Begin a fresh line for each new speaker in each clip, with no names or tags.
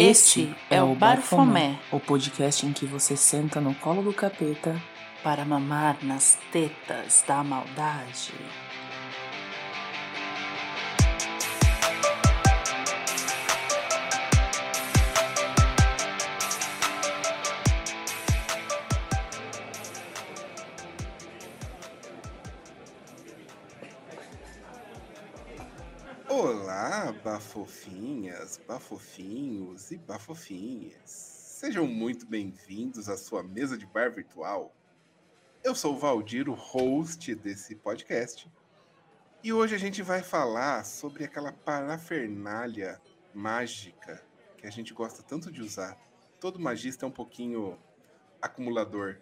Este é o Barfomé,
o podcast em que você senta no colo do capeta
para mamar nas tetas da maldade.
Bafofinhas, bafofinhos e bafofinhas. Sejam muito bem-vindos à sua mesa de bar virtual. Eu sou o Valdir, o host desse podcast. E hoje a gente vai falar sobre aquela parafernália mágica que a gente gosta tanto de usar. Todo magista é um pouquinho acumulador.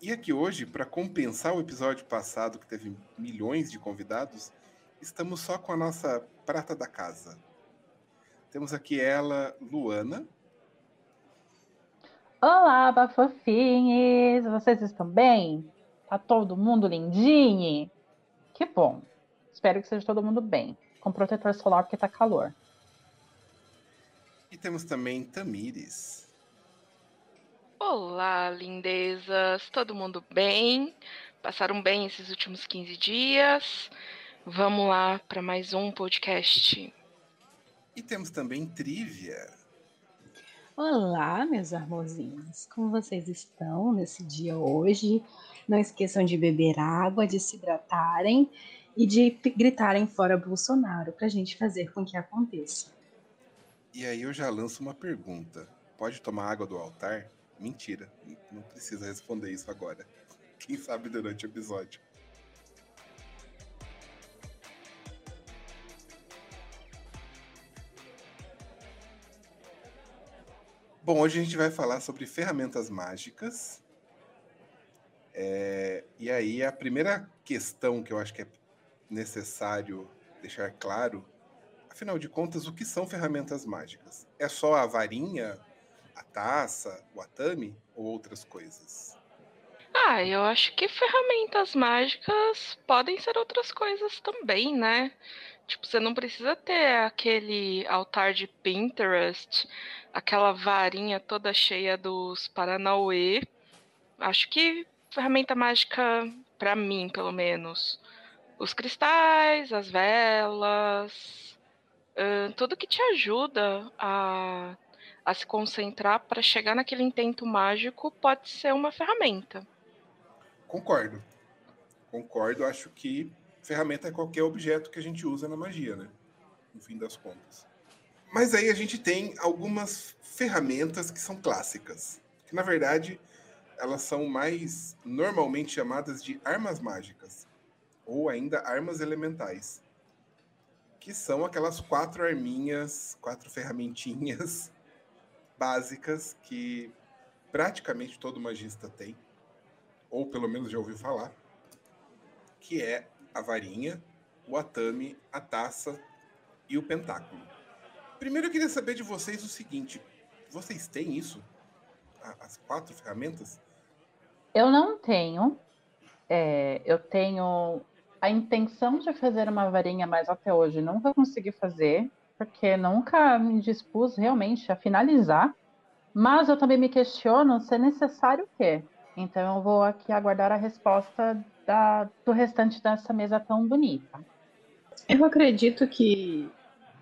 E aqui hoje, para compensar o episódio passado que teve milhões de convidados, estamos só com a nossa prata da casa. Temos aqui ela, Luana.
Olá, bafofinhos! Vocês estão bem? Tá todo mundo lindinho? Que bom. Espero que seja todo mundo bem. Com protetor solar porque tá calor.
E temos também Tamires.
Olá, lindezas! Todo mundo bem? Passaram bem esses últimos 15 dias? Vamos lá para mais um podcast.
E temos também Trivia.
Olá, meus amorzinhos. Como vocês estão nesse dia hoje? Não esqueçam de beber água, de se hidratarem e de gritarem fora Bolsonaro para a gente fazer com que aconteça.
E aí eu já lanço uma pergunta. Pode tomar água do altar? Mentira, não precisa responder isso agora. Quem sabe durante o episódio. Bom, hoje a gente vai falar sobre ferramentas mágicas. É, e aí a primeira questão que eu acho que é necessário deixar claro, afinal de contas, o que são ferramentas mágicas? É só a varinha, a taça, o atame ou outras coisas?
Ah, eu acho que ferramentas mágicas podem ser outras coisas também, né? Tipo, você não precisa ter aquele altar de Pinterest, aquela varinha toda cheia dos Paranauê. Acho que ferramenta mágica, para mim, pelo menos, os cristais, as velas, uh, tudo que te ajuda a, a se concentrar para chegar naquele intento mágico pode ser uma ferramenta.
Concordo. Concordo, acho que ferramenta é qualquer objeto que a gente usa na magia, né? No fim das contas. Mas aí a gente tem algumas ferramentas que são clássicas, que na verdade elas são mais normalmente chamadas de armas mágicas ou ainda armas elementais, que são aquelas quatro arminhas, quatro ferramentinhas básicas que praticamente todo magista tem, ou pelo menos já ouviu falar, que é a varinha, o atame, a taça e o pentáculo. Primeiro eu queria saber de vocês o seguinte: vocês têm isso? As quatro ferramentas?
Eu não tenho. É, eu tenho a intenção de fazer uma varinha, mas até hoje nunca consegui fazer, porque nunca me dispus realmente a finalizar. Mas eu também me questiono se é necessário o quê. Então eu vou aqui aguardar a resposta da, do restante dessa mesa tão bonita.
Eu acredito que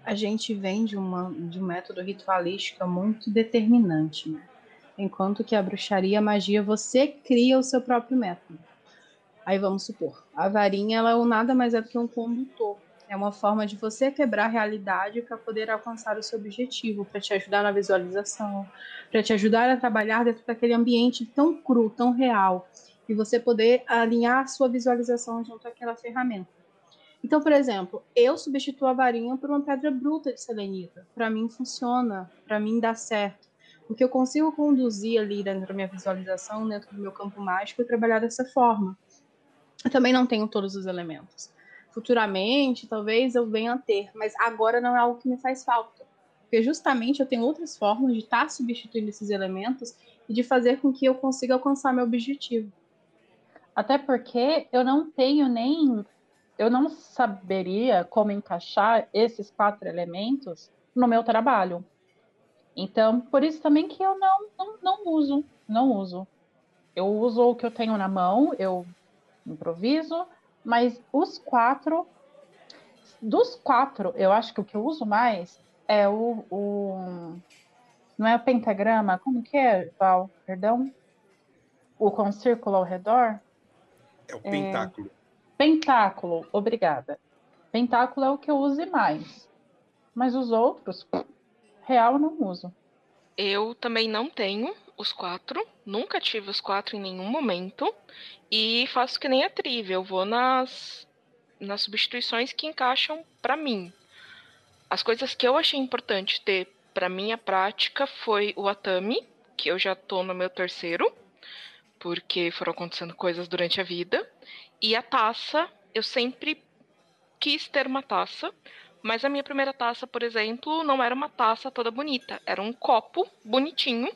a gente vem de, uma, de um método ritualístico muito determinante, né? enquanto que a bruxaria, a magia, você cria o seu próprio método. Aí vamos supor, a varinha ela é nada mais é do que um condutor. É uma forma de você quebrar a realidade para poder alcançar o seu objetivo, para te ajudar na visualização, para te ajudar a trabalhar dentro daquele ambiente tão cru, tão real, e você poder alinhar a sua visualização junto àquela ferramenta. Então, por exemplo, eu substituo a varinha por uma pedra bruta de selenita. Para mim funciona, para mim dá certo, porque eu consigo conduzir ali dentro da minha visualização, dentro do meu campo mágico e trabalhar dessa forma. Eu também não tenho todos os elementos. Futuramente, talvez eu venha a ter, mas agora não é algo que me faz falta. Porque justamente eu tenho outras formas de estar tá substituindo esses elementos e de fazer com que eu consiga alcançar meu objetivo.
Até porque eu não tenho nem. Eu não saberia como encaixar esses quatro elementos no meu trabalho. Então, por isso também que eu não, não, não uso, não uso. Eu uso o que eu tenho na mão, eu improviso, mas os quatro, dos quatro, eu acho que o que eu uso mais é o, o não é o pentagrama, como que é, Val? Perdão? O com círculo ao redor?
É o pentáculo. É...
Pentáculo, obrigada. Pentáculo é o que eu use mais. Mas os outros, real, não uso.
Eu também não tenho os quatro. Nunca tive os quatro em nenhum momento. E faço que nem a trivia. Eu vou nas, nas substituições que encaixam para mim. As coisas que eu achei importante ter para minha prática foi o Atami, que eu já tô no meu terceiro, porque foram acontecendo coisas durante a vida. E a taça, eu sempre quis ter uma taça, mas a minha primeira taça, por exemplo, não era uma taça toda bonita, era um copo bonitinho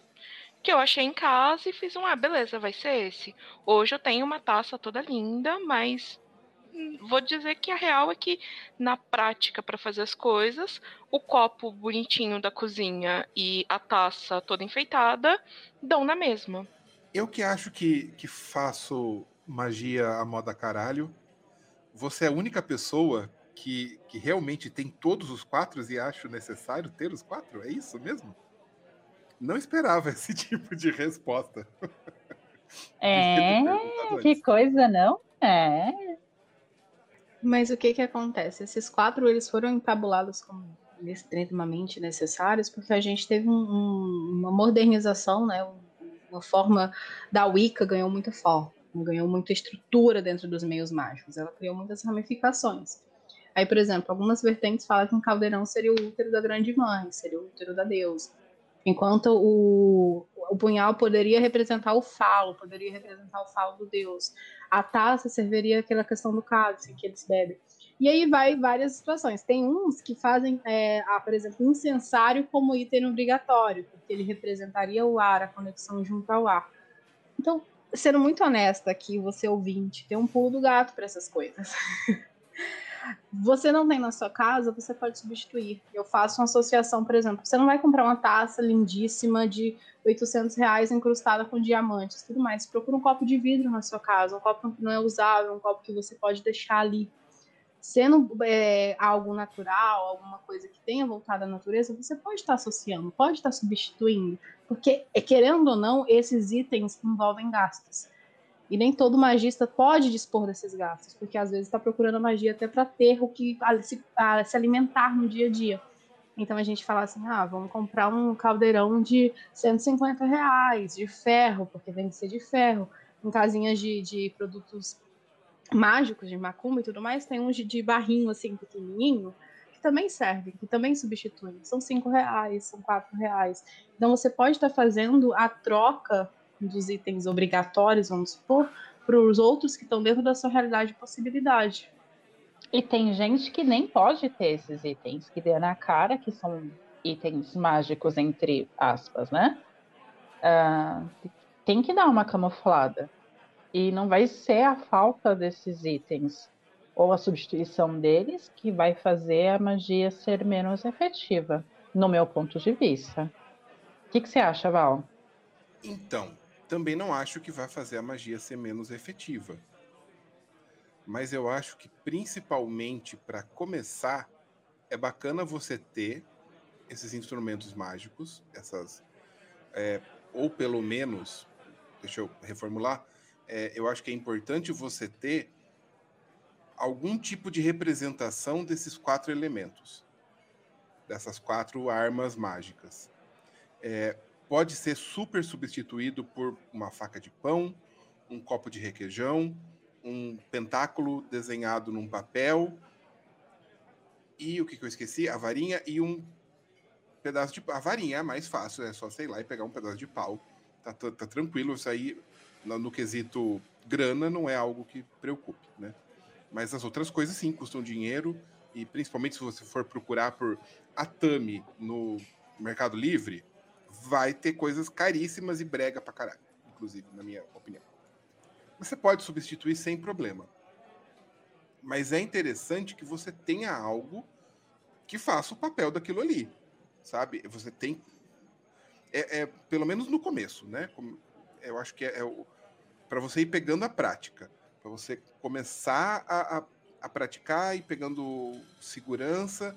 que eu achei em casa e fiz um, ah, beleza, vai ser esse. Hoje eu tenho uma taça toda linda, mas vou dizer que a real é que na prática para fazer as coisas, o copo bonitinho da cozinha e a taça toda enfeitada dão na mesma.
Eu que acho que, que faço magia à moda caralho, você é a única pessoa que, que realmente tem todos os quatro e acho necessário ter os quatro? É isso mesmo? Não esperava esse tipo de resposta.
É, que coisa, não? É.
Mas o que que acontece? Esses quatro eles foram entabulados como extremamente necessários porque a gente teve um, um, uma modernização, né? Uma forma da Wicca ganhou muito foco, ganhou muita estrutura dentro dos meios mágicos. Ela criou muitas ramificações. Aí, por exemplo, algumas vertentes falam que um caldeirão seria o útero da grande mãe, seria o útero da deusa. Enquanto o, o punhal poderia representar o falo, poderia representar o falo do deus. A taça serviria aquela questão do cálice que eles bebem. E aí vai várias situações. Tem uns que fazem, é, a, por exemplo, incensário como item obrigatório, porque ele representaria o ar, a conexão junto ao ar. Então, sendo muito honesta aqui, você ouvinte, tem um pulo do gato para essas coisas. você não tem na sua casa, você pode substituir. Eu faço uma associação, por exemplo, você não vai comprar uma taça lindíssima de 800 reais incrustada com diamantes, tudo mais. Procura um copo de vidro na sua casa, um copo que não é usável, um copo que você pode deixar ali. Sendo é, algo natural, alguma coisa que tenha voltado à natureza, você pode estar associando, pode estar substituindo, porque, querendo ou não, esses itens envolvem gastos. E nem todo magista pode dispor desses gastos, porque às vezes está procurando a magia até para ter o que se, se, alimentar no dia a dia. Então a gente fala assim: ah, vamos comprar um caldeirão de 150 reais, de ferro, porque tem que ser de ferro. Em casinhas de, de produtos mágicos, de macumba e tudo mais, tem uns de, barrinho assim, pequenininho, que também servem, que também substituem. São cinco reais, são quatro reais. Então você pode estar fazendo a troca dos itens obrigatórios, vamos supor, para os outros que estão dentro da sua realidade de possibilidade.
E tem gente que nem pode ter esses itens, que dê na cara que são itens mágicos, entre aspas, né? Uh, tem que dar uma camuflada. E não vai ser a falta desses itens ou a substituição deles que vai fazer a magia ser menos efetiva, no meu ponto de vista. O que, que você acha, Val?
Então, também não acho que vai fazer a magia ser menos efetiva. Mas eu acho que, principalmente para começar, é bacana você ter esses instrumentos mágicos, essas. É, ou pelo menos, deixa eu reformular, é, eu acho que é importante você ter algum tipo de representação desses quatro elementos, dessas quatro armas mágicas. É, pode ser super substituído por uma faca de pão, um copo de requeijão, um pentáculo desenhado num papel e o que, que eu esqueci? A varinha e um pedaço de a varinha é mais fácil, é só sei lá e pegar um pedaço de pau. Tá, tá, tá tranquilo, isso aí no, quesito grana não é algo que preocupe, né? Mas as outras coisas sim custam dinheiro e principalmente se você for procurar por Atami no Mercado Livre, vai ter coisas caríssimas e brega pra caralho, inclusive, na minha opinião. Você pode substituir sem problema. Mas é interessante que você tenha algo que faça o papel daquilo ali, sabe? Você tem é, é pelo menos no começo, né? Eu acho que é, é para você ir pegando a prática, para você começar a, a, a praticar e pegando segurança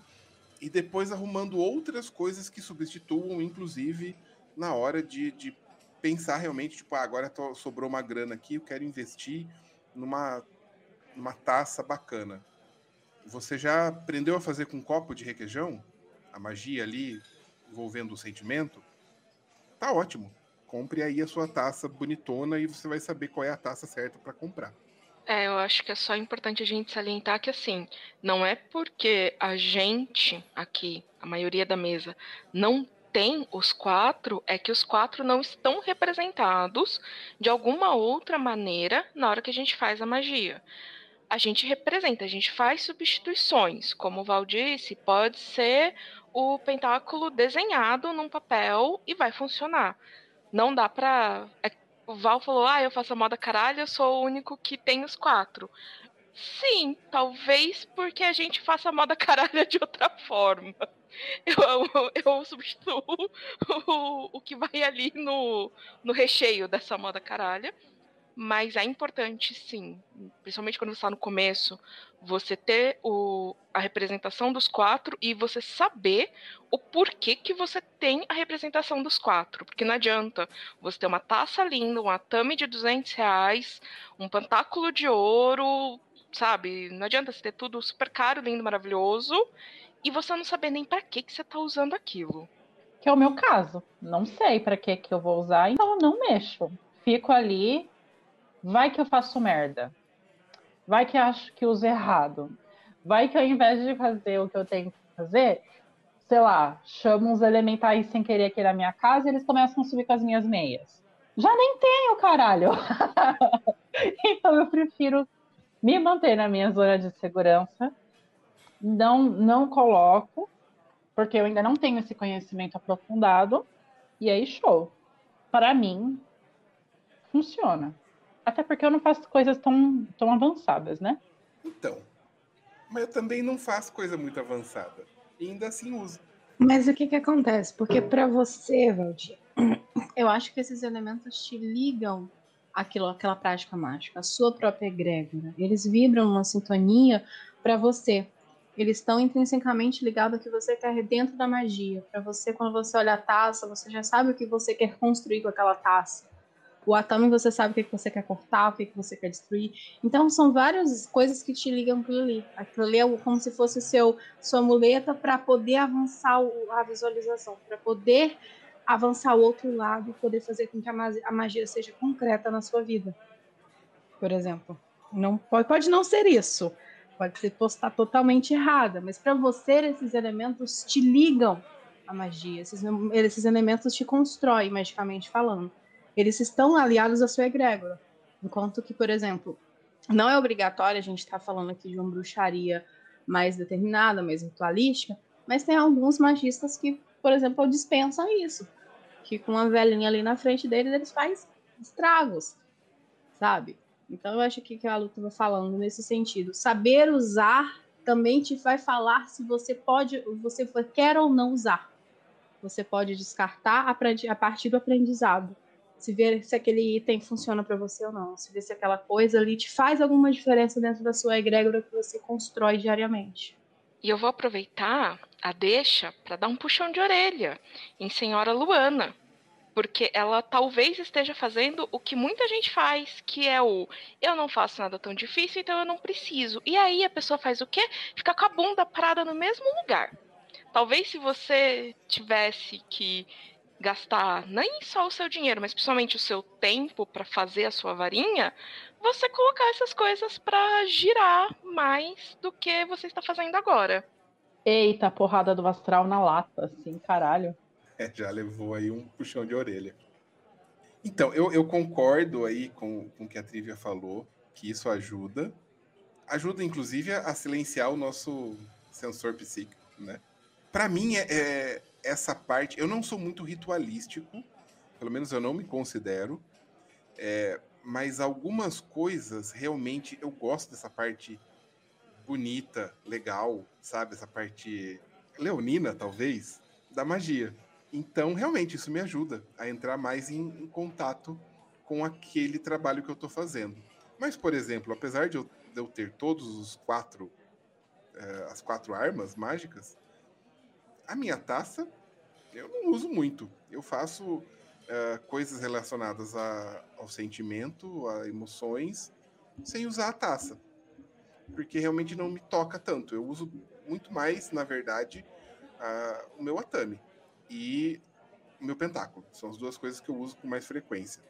e depois arrumando outras coisas que substituam, inclusive na hora de, de pensar realmente, tipo, ah, agora tô, sobrou uma grana aqui, eu quero investir numa, numa taça bacana. Você já aprendeu a fazer com um copo de requeijão? A magia ali envolvendo o sentimento? Tá ótimo. Compre aí a sua taça bonitona e você vai saber qual é a taça certa para comprar.
É, eu acho que é só importante a gente salientar que assim, não é porque a gente aqui, a maioria da mesa, não tem os quatro, é que os quatro não estão representados de alguma outra maneira na hora que a gente faz a magia. A gente representa, a gente faz substituições. Como o Val disse, pode ser o pentáculo desenhado num papel e vai funcionar. Não dá pra. É, o Val falou: ah, eu faço a moda caralho, eu sou o único que tem os quatro. Sim, talvez porque a gente faça a moda caralho de outra forma. Eu, eu, eu substituo o, o que vai ali no, no recheio dessa moda caralha mas é importante sim, principalmente quando você está no começo, você ter o, a representação dos quatro e você saber o porquê que você tem a representação dos quatro. Porque não adianta você ter uma taça linda, um atame de 200 reais, um pantáculo de ouro, sabe? Não adianta você ter tudo super caro, lindo, maravilhoso, e você não saber nem para que, que você está usando aquilo.
Que é o meu caso. Não sei para que, que eu vou usar, então eu não mexo. Fico ali Vai que eu faço merda. Vai que acho que uso errado. Vai que ao invés de fazer o que eu tenho que fazer, sei lá, chamo uns elementais sem querer aqui na minha casa e eles começam a subir com as minhas meias. Já nem tenho, caralho! então eu prefiro me manter na minha zona de segurança. Não, não coloco, porque eu ainda não tenho esse conhecimento aprofundado. E aí, show. Para mim, funciona. Até porque eu não faço coisas tão, tão avançadas, né?
Então. Mas eu também não faço coisa muito avançada. E ainda assim uso.
Mas o que que acontece? Porque para você, Valdir, eu acho que esses elementos te ligam àquilo, àquela prática mágica, a sua própria egrégora. Eles vibram numa sintonia para você. Eles estão intrinsecamente ligados ao que você quer dentro da magia. Para você, quando você olha a taça, você já sabe o que você quer construir com aquela taça. O Atami você sabe o que, que você quer cortar, o que, que você quer destruir. Então são várias coisas que te ligam aquilo ali. Aquilo ali é como se fosse seu sua muleta para poder avançar a visualização, para poder avançar o outro lado poder fazer com que a magia seja concreta na sua vida. Por exemplo, não pode, pode não ser isso. Pode ser postar totalmente errada, mas para você esses elementos te ligam à magia, esses, esses elementos te constroem magicamente falando eles estão aliados à sua egrégora. Enquanto que, por exemplo, não é obrigatório a gente estar tá falando aqui de uma bruxaria mais determinada, mais ritualística, mas tem alguns magistas que, por exemplo, dispensam isso. Que com uma velhinha ali na frente deles, eles fazem estragos, sabe? Então eu acho que, que a Lu estava falando nesse sentido. Saber usar também te vai falar se você pode, você quer ou não usar. Você pode descartar a partir do aprendizado se ver se aquele item funciona para você ou não, se ver se aquela coisa ali te faz alguma diferença dentro da sua egrégora que você constrói diariamente.
E eu vou aproveitar a deixa para dar um puxão de orelha em Senhora Luana, porque ela talvez esteja fazendo o que muita gente faz, que é o eu não faço nada tão difícil, então eu não preciso. E aí a pessoa faz o quê? Fica com a bunda parada no mesmo lugar. Talvez se você tivesse que gastar nem só o seu dinheiro, mas principalmente o seu tempo para fazer a sua varinha, você colocar essas coisas para girar mais do que você está fazendo agora.
Eita, porrada do astral na lata, assim, caralho.
É, já levou aí um puxão de orelha. Então, eu, eu concordo aí com, com o que a Trivia falou, que isso ajuda. Ajuda, inclusive, a silenciar o nosso sensor psíquico, né? Para mim, é, é, essa parte. Eu não sou muito ritualístico, pelo menos eu não me considero. É, mas algumas coisas realmente eu gosto dessa parte bonita, legal, sabe? Essa parte leonina, talvez, da magia. Então, realmente, isso me ajuda a entrar mais em, em contato com aquele trabalho que eu estou fazendo. Mas, por exemplo, apesar de eu, de eu ter todos os quatro, eh, as quatro armas mágicas, a minha taça eu não uso muito. Eu faço eh, coisas relacionadas a, ao sentimento, a emoções, sem usar a taça. Porque realmente não me toca tanto. Eu uso muito mais, na verdade, uh, o meu atame e o meu pentáculo. São as duas coisas que eu uso com mais frequência.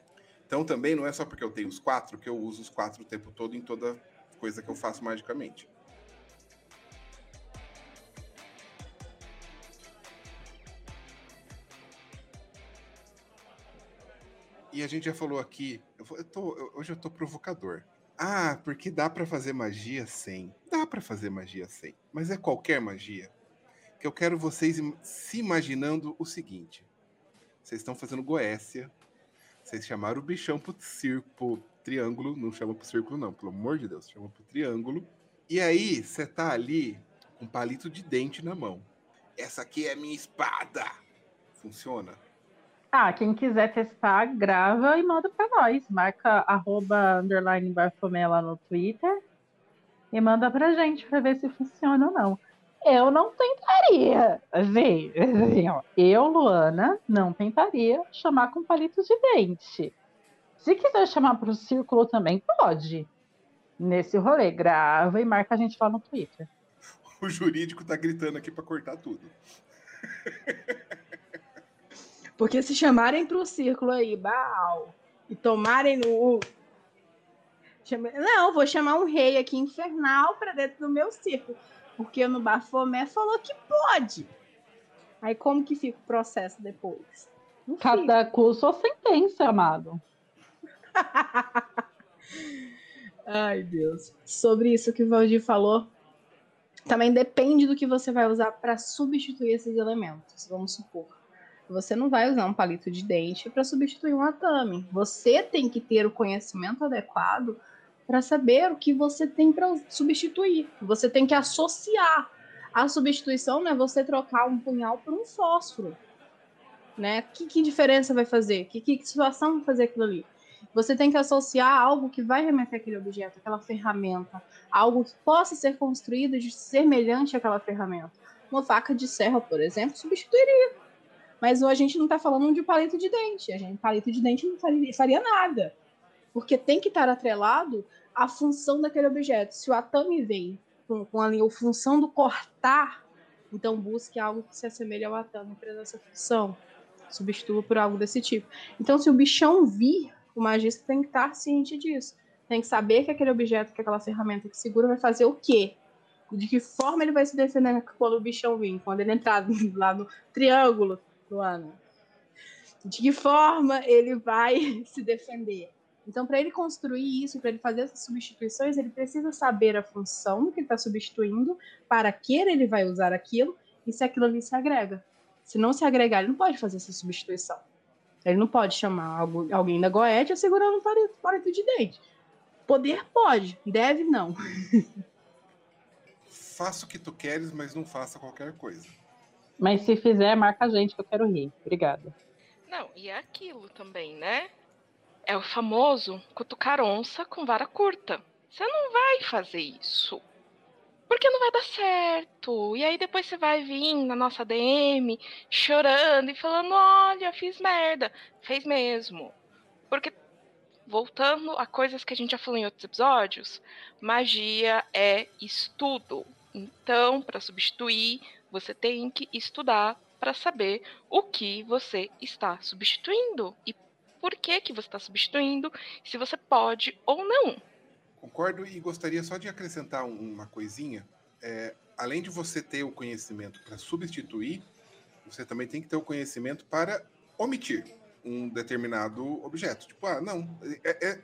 Então também não é só porque eu tenho os quatro que eu uso os quatro o tempo todo em toda coisa que eu faço magicamente. E a gente já falou aqui, eu tô, hoje eu tô provocador. Ah, porque dá para fazer magia sem. Dá para fazer magia sem, mas é qualquer magia. Que eu quero vocês se imaginando o seguinte: vocês estão fazendo Goécia, vocês chamaram o bichão pro circo, pro triângulo, não chama pro círculo não, pelo amor de Deus, chama pro triângulo. E aí, você tá ali com um palito de dente na mão. Essa aqui é minha espada. Funciona?
Ah, quem quiser testar, grava e manda para nós. Marca arroba underline lá no Twitter e manda pra gente para ver se funciona ou não. Eu não tentaria, assim, assim ó, eu, Luana, não tentaria chamar com palito de dente. Se quiser chamar para o círculo também, pode. Nesse rolê, grava e marca a gente lá no Twitter.
O jurídico tá gritando aqui para cortar tudo.
Porque se chamarem para o círculo aí, Baal, e tomarem no. Não, vou chamar um rei aqui infernal para dentro do meu círculo. Porque no Bafomé falou que pode. Aí como que fica o processo depois?
Cada curso ou sentença, amado.
Ai, Deus. Sobre isso que o Valdir falou, também depende do que você vai usar para substituir esses elementos. Vamos supor você não vai usar um palito de dente para substituir um atame. Você tem que ter o conhecimento adequado para saber o que você tem para substituir. Você tem que associar. A substituição não é você trocar um punhal por um fósforo. Né? Que, que diferença vai fazer? Que, que situação vai fazer aquilo ali? Você tem que associar algo que vai remeter aquele objeto, aquela ferramenta, algo que possa ser construído de semelhante àquela ferramenta. Uma faca de serra, por exemplo, substituiria mas a gente não está falando de palito de dente. A gente, palito de dente não faria, faria nada. Porque tem que estar atrelado à função daquele objeto. Se o atame vem com, com a, função do cortar, então busque algo que se assemelhe ao atame para essa função. Substitua por algo desse tipo. Então, se o bichão vir, o magista tem que estar ciente disso. Tem que saber que aquele objeto, que aquela ferramenta que segura vai fazer o quê? De que forma ele vai se defender quando o bichão vir? Quando ele entrar lá no triângulo, Luana. De que forma ele vai se defender? Então, para ele construir isso, para ele fazer essas substituições, ele precisa saber a função que ele está substituindo, para que ele vai usar aquilo e se aquilo ali se agrega. Se não se agregar, ele não pode fazer essa substituição. Ele não pode chamar alguém da Goethe segurando um palito, palito de dente. Poder pode, deve não.
Faça o que tu queres, mas não faça qualquer coisa.
Mas se fizer, marca a gente que eu quero rir. Obrigada.
Não, e é aquilo também, né? É o famoso cutucar onça com vara curta. Você não vai fazer isso. Porque não vai dar certo. E aí depois você vai vir na nossa DM chorando e falando: olha, fiz merda. Fez mesmo. Porque, voltando a coisas que a gente já falou em outros episódios, magia é estudo. Então, para substituir, você tem que estudar para saber o que você está substituindo e por que que você está substituindo, se você pode ou não.
Concordo e gostaria só de acrescentar uma coisinha. É, além de você ter o conhecimento para substituir, você também tem que ter o conhecimento para omitir um determinado objeto. Tipo, ah, não, é, é,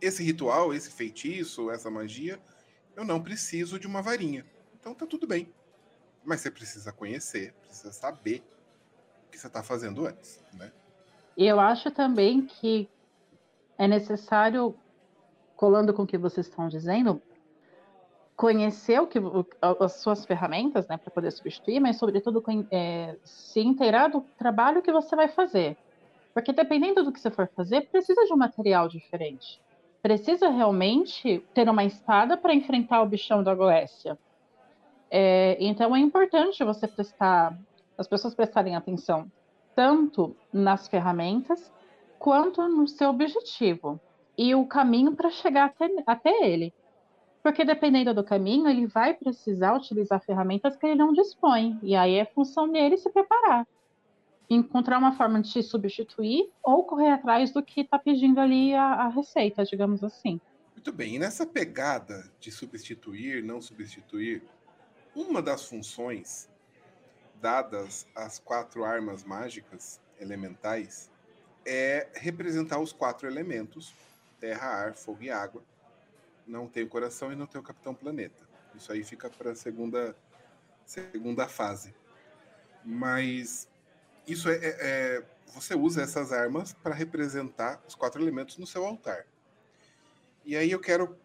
esse ritual, esse feitiço, essa magia, eu não preciso de uma varinha. Então tá tudo bem. Mas você precisa conhecer, precisa saber o que você está fazendo antes, né?
E eu acho também que é necessário, colando com o que vocês estão dizendo, conhecer o que, o, as suas ferramentas, né, para poder substituir, mas sobretudo é, se inteirar do trabalho que você vai fazer. Porque dependendo do que você for fazer, precisa de um material diferente. Precisa realmente ter uma espada para enfrentar o bichão da Goécia. É, então é importante você prestar, as pessoas prestarem atenção tanto nas ferramentas quanto no seu objetivo e o caminho para chegar até, até ele. Porque dependendo do caminho, ele vai precisar utilizar ferramentas que ele não dispõe. E aí é função dele se preparar. Encontrar uma forma de te substituir ou correr atrás do que está pedindo ali a, a receita, digamos assim.
Muito bem, e nessa pegada de substituir, não substituir, uma das funções dadas às quatro armas mágicas elementais é representar os quatro elementos: terra, ar, fogo e água. Não tem o coração e não tem o Capitão Planeta. Isso aí fica para a segunda, segunda fase. Mas isso é, é, é você usa essas armas para representar os quatro elementos no seu altar. E aí eu quero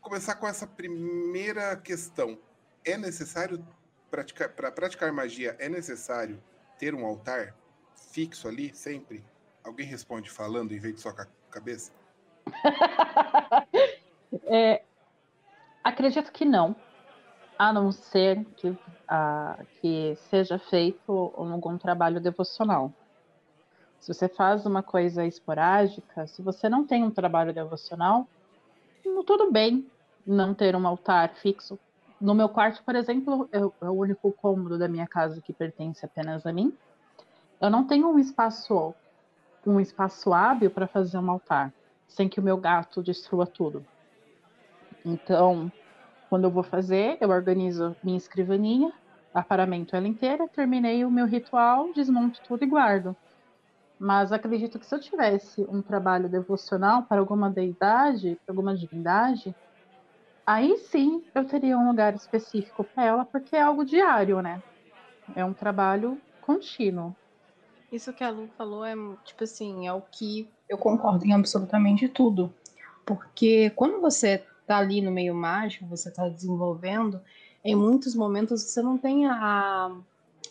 começar com essa primeira questão. É necessário praticar para praticar magia é necessário ter um altar fixo ali sempre? Alguém responde falando em vez de só com a cabeça?
é, acredito que não, a não ser que, uh, que seja feito algum trabalho devocional. Se você faz uma coisa esporádica, se você não tem um trabalho devocional, tudo bem não ter um altar fixo. No meu quarto, por exemplo, é o único cômodo da minha casa que pertence apenas a mim. Eu não tenho um espaço um espaço hábil para fazer um altar, sem que o meu gato destrua tudo. Então, quando eu vou fazer, eu organizo minha escrivaninha, aparamento ela inteira, terminei o meu ritual, desmonto tudo e guardo. Mas acredito que se eu tivesse um trabalho devocional para alguma deidade, para alguma divindade, aí sim eu teria um lugar específico para ela, porque é algo diário, né? É um trabalho contínuo.
Isso que a Lu falou é, tipo assim, é o que eu concordo em absolutamente tudo. Porque quando você tá ali no meio mágico, você tá desenvolvendo, em muitos momentos você não tem a,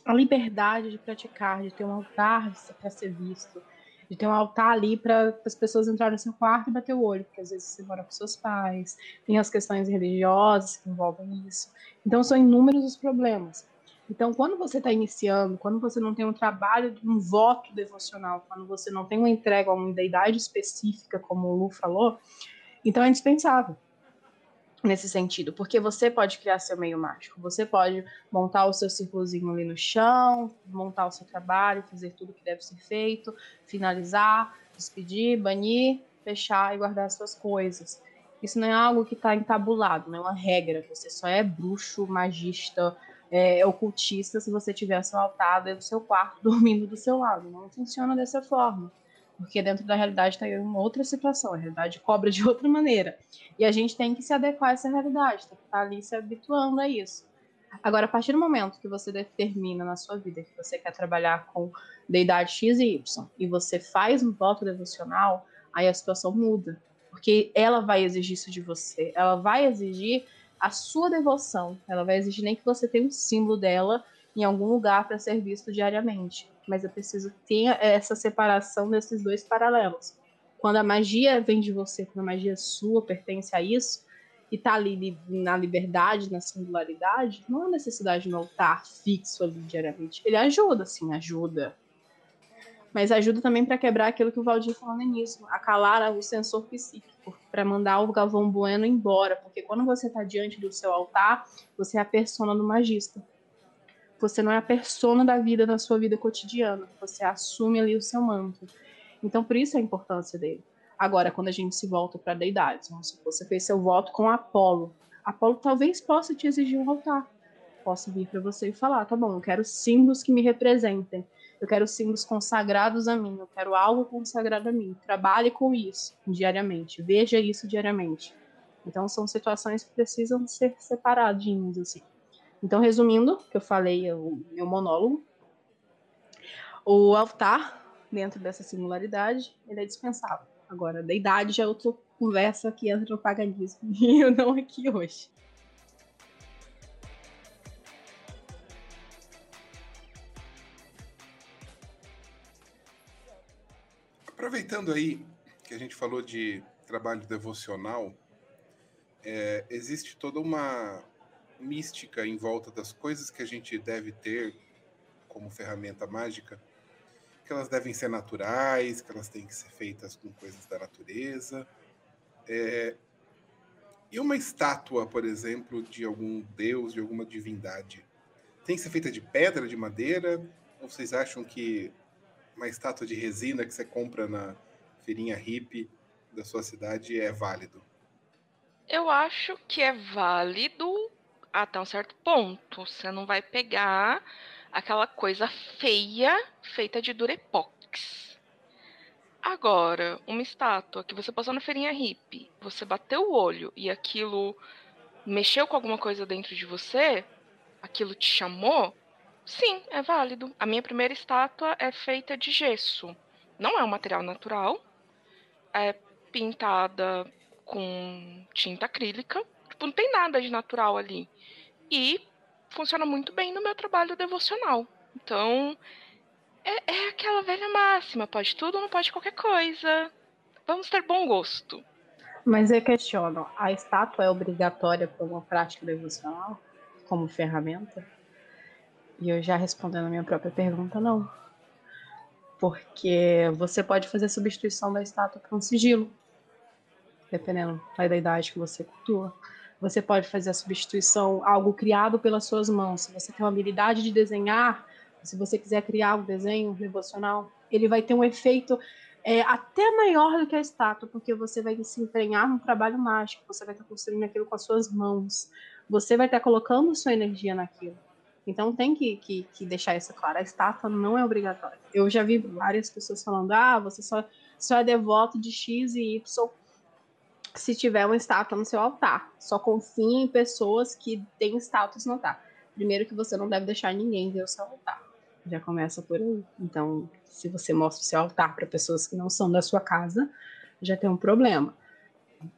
a liberdade de praticar, de ter um altar para ser visto, de ter um altar ali para as pessoas entrarem no seu quarto e bater o olho, porque às vezes você mora com seus pais, tem as questões religiosas que envolvem isso. Então são inúmeros os problemas. Então, quando você está iniciando, quando você não tem um trabalho, um voto devocional, quando você não tem uma entrega a uma deidade específica, como o Lu falou, então é indispensável nesse sentido, porque você pode criar seu meio mágico, você pode montar o seu círculozinho ali no chão, montar o seu trabalho, fazer tudo que deve ser feito, finalizar, despedir, banir, fechar e guardar as suas coisas. Isso não é algo que está entabulado, não é uma regra. Você só é bruxo, magista, é, ocultista se você tiver seu altar dentro do seu quarto, dormindo do seu lado. Não funciona dessa forma. Porque dentro da realidade está uma outra situação, a realidade cobra de outra maneira. E a gente tem que se adequar a essa realidade, tem que estar tá ali se habituando a isso. Agora, a partir do momento que você determina na sua vida que você quer trabalhar com deidade X e Y, e você faz um voto devocional, aí a situação muda. Porque ela vai exigir isso de você. Ela vai exigir a sua devoção. Ela vai exigir nem que você tenha um símbolo dela em algum lugar para ser visto diariamente. Mas é preciso ter essa separação desses dois paralelos. Quando a magia vem de você, quando a magia sua, pertence a isso, e está ali na liberdade, na singularidade, não há necessidade de um altar fixo ali diariamente. Ele ajuda, sim, ajuda mas ajuda também para quebrar aquilo que o Valdir falou no início, acalar o sensor psíquico, para mandar o Galvão Bueno embora, porque quando você está diante do seu altar, você é a persona do magista. Você não é a persona da vida na sua vida cotidiana, você assume ali o seu manto. Então, por isso a importância dele. Agora, quando a gente se volta para deidades, vamos supor, você fez seu voto com Apolo. Apolo talvez possa te exigir um altar. Possa vir para você e falar: tá bom, eu quero símbolos que me representem. Eu quero símbolos consagrados a mim, eu quero algo consagrado a mim. Trabalhe com isso diariamente, veja isso diariamente. Então são situações que precisam ser separadinhas assim. Então, resumindo, que eu falei é o meu monólogo, o altar, dentro dessa singularidade, ele é dispensável. Agora, da idade já é outra conversa que entra no paganismo, e eu não aqui hoje.
Aproveitando aí que a gente falou de trabalho devocional, é, existe toda uma mística em volta das coisas que a gente deve ter como ferramenta mágica, que elas devem ser naturais, que elas têm que ser feitas com coisas da natureza. É, e uma estátua, por exemplo, de algum deus, de alguma divindade, tem que ser feita de pedra, de madeira? Ou vocês acham que uma estátua de resina que você compra na feirinha hippie da sua cidade é válido?
Eu acho que é válido até um certo ponto. Você não vai pegar aquela coisa feia feita de durepox. Agora, uma estátua que você passou na feirinha hippie, você bateu o olho e aquilo mexeu com alguma coisa dentro de você, aquilo te chamou, sim, é válido. A minha primeira estátua é feita de gesso. Não é um material natural. É pintada com tinta acrílica. Tipo, não tem nada de natural ali. E funciona muito bem no meu trabalho devocional. Então, é, é aquela velha máxima: pode tudo, não pode qualquer coisa. Vamos ter bom gosto.
Mas eu questiono: a estátua é obrigatória para uma prática devocional? Como ferramenta? E eu já respondendo a minha própria pergunta, não. Porque você pode fazer substituição da estátua para um sigilo dependendo da idade que você cultua. Você pode fazer a substituição, algo criado pelas suas mãos. Se você tem uma habilidade de desenhar, se você quiser criar um desenho devocional, ele vai ter um efeito é, até maior do que a estátua, porque você vai se empenhar num trabalho mágico, você vai estar construindo aquilo com as suas mãos, você vai estar colocando sua energia naquilo. Então tem que, que, que deixar isso claro. A estátua não é obrigatória. Eu já vi várias pessoas falando: ah, você só, só é devoto de X e Y se tiver uma estátua no seu altar. Só confie em pessoas que têm status no altar. Primeiro que você não deve deixar ninguém ver o seu altar. Já começa por aí. Então, se você mostra o seu altar para pessoas que não são da sua casa, já tem um problema.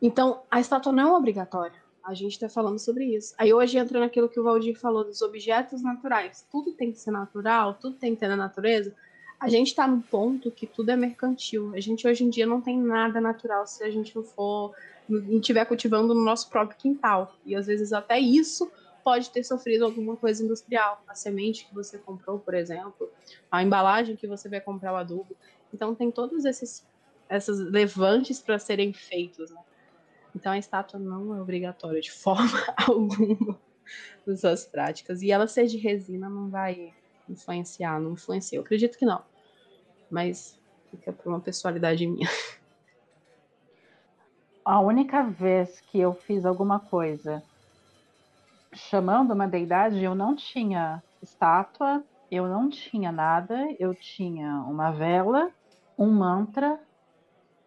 Então, a estátua não é obrigatória. A gente está falando sobre isso. Aí hoje entra naquilo que o Valdir falou dos objetos naturais. Tudo tem que ser natural, tudo tem que ter na natureza a gente está no ponto que tudo é mercantil. A gente hoje em dia não tem nada natural se a gente não for não estiver cultivando no nosso próprio quintal. E às vezes até isso pode ter sofrido alguma coisa industrial. A semente que você comprou, por exemplo, a embalagem que você vai comprar o adubo. Então tem todos esses essas levantes para serem feitos. Né? Então a estátua não é obrigatória de forma alguma nas suas práticas. E ela ser de resina não vai influenciar, não influencia. Eu acredito que não. Mas fica por uma pessoalidade minha.
A única vez que eu fiz alguma coisa chamando uma deidade, eu não tinha estátua, eu não tinha nada, eu tinha uma vela, um mantra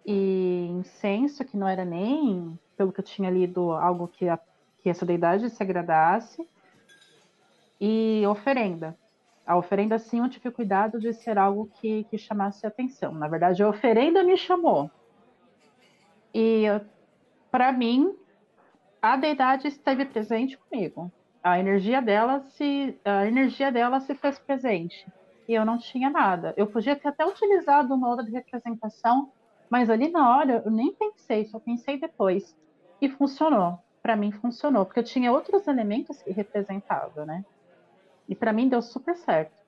e incenso, que não era nem, pelo que eu tinha lido, algo que, a, que essa deidade se agradasse, e oferenda. A oferenda, sim, eu tive cuidado de ser algo que, que chamasse atenção. Na verdade, a oferenda me chamou. E, para mim, a deidade esteve presente comigo. A energia dela se, a energia dela se fez presente. E eu não tinha nada. Eu podia ter até utilizado uma outra representação, mas ali na hora eu nem pensei, só pensei depois. E funcionou. Para mim funcionou, porque eu tinha outros elementos que representava, né? E para mim deu super certo.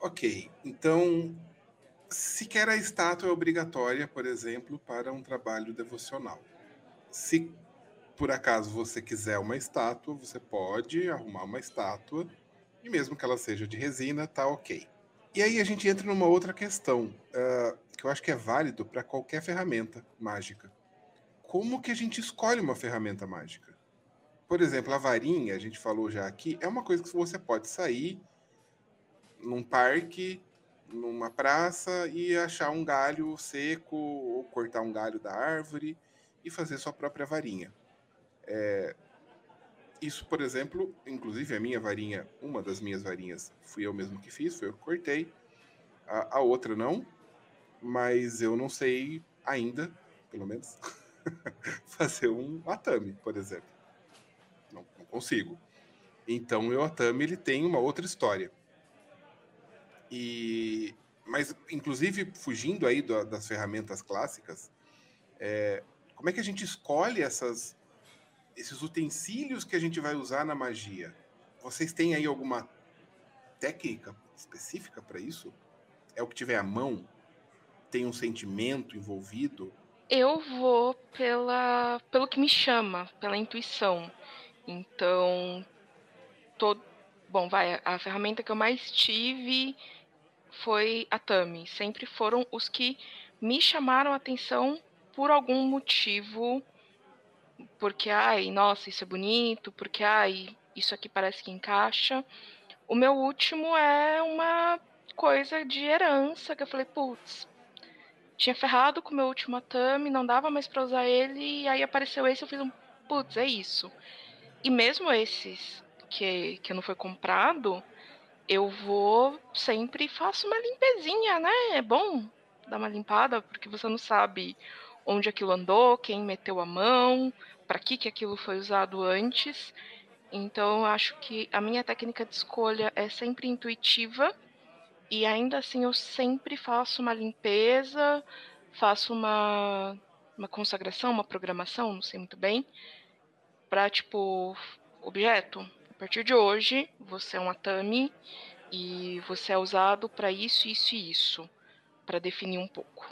Ok, então sequer a estátua é obrigatória, por exemplo, para um trabalho devocional. Se por acaso você quiser uma estátua, você pode arrumar uma estátua, e mesmo que ela seja de resina, tá ok. E aí a gente entra numa outra questão, uh, que eu acho que é válido para qualquer ferramenta mágica. Como que a gente escolhe uma ferramenta mágica? Por exemplo, a varinha, a gente falou já aqui, é uma coisa que você pode sair num parque, numa praça e achar um galho seco ou cortar um galho da árvore e fazer sua própria varinha. É, isso, por exemplo, inclusive a minha varinha, uma das minhas varinhas, fui eu mesmo que fiz, foi eu que cortei. A, a outra não, mas eu não sei ainda, pelo menos, fazer um atame, por exemplo consigo. Então o Otami ele tem uma outra história. E mas, inclusive, fugindo aí do, das ferramentas clássicas, é, como é que a gente escolhe essas, esses utensílios que a gente vai usar na magia? Vocês têm aí alguma técnica específica para isso? É o que tiver à mão? Tem um sentimento envolvido?
Eu vou pela, pelo que me chama, pela intuição. Então, bom, vai, a ferramenta que eu mais tive foi a Tami. Sempre foram os que me chamaram a atenção por algum motivo. Porque, ai, nossa, isso é bonito, porque, ai, isso aqui parece que encaixa. O meu último é uma coisa de herança que eu falei, putz, tinha ferrado com o meu último Atami, não dava mais para usar ele, e aí apareceu esse, eu fiz um, putz, é isso. E mesmo esses que, que não foi comprado, eu vou sempre faço uma limpezinha, né? É bom dar uma limpada, porque você não sabe onde aquilo andou, quem meteu a mão, para que, que aquilo foi usado antes. Então, eu acho que a minha técnica de escolha é sempre intuitiva e ainda assim eu sempre faço uma limpeza, faço uma, uma consagração, uma programação, não sei muito bem, para tipo, objeto, a partir de hoje você é um Atami e você é usado para isso, isso e isso, para definir um pouco.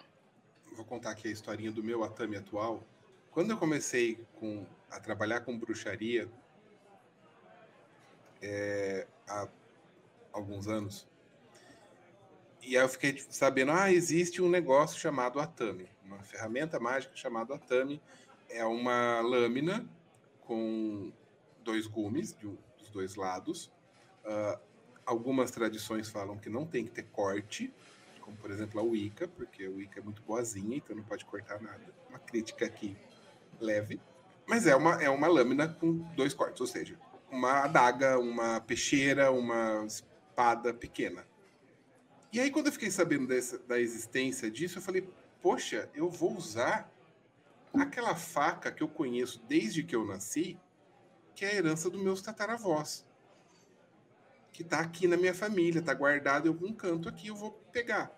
Vou contar aqui a historinha do meu Atami atual. Quando eu comecei com, a trabalhar com bruxaria, é, há alguns anos, e aí eu fiquei sabendo, ah, existe um negócio chamado Atami, uma ferramenta mágica chamada Atami. É uma lâmina com dois gumes de um, dos dois lados. Uh, algumas tradições falam que não tem que ter corte, como por exemplo a Wicca, porque a Wicca é muito boazinha, então não pode cortar nada. Uma crítica aqui leve. Mas é uma, é uma lâmina com dois cortes, ou seja, uma adaga, uma peixeira, uma espada pequena. E aí, quando eu fiquei sabendo dessa, da existência disso, eu falei, poxa, eu vou usar aquela faca que eu conheço desde que eu nasci, que é a herança dos meus tataravós. Que está aqui na minha família, está guardado em algum canto aqui, eu vou pegar.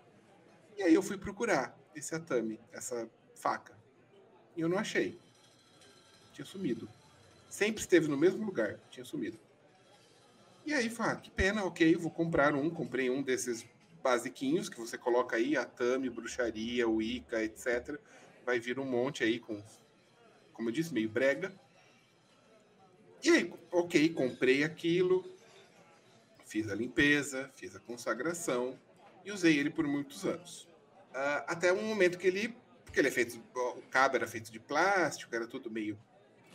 E aí eu fui procurar esse atame, essa faca. E eu não achei. Tinha sumido. Sempre esteve no mesmo lugar, tinha sumido. E aí, falei, ah, que pena, ok, vou comprar um. Comprei um desses basiquinhos que você coloca aí, Atami, bruxaria, Wicca, etc. Vai vir um monte aí com, como eu disse, meio brega. E aí, ok, comprei aquilo, fiz a limpeza, fiz a consagração e usei ele por muitos anos. Uh, até um momento que ele, porque ele é feito, o cabo era feito de plástico, era tudo meio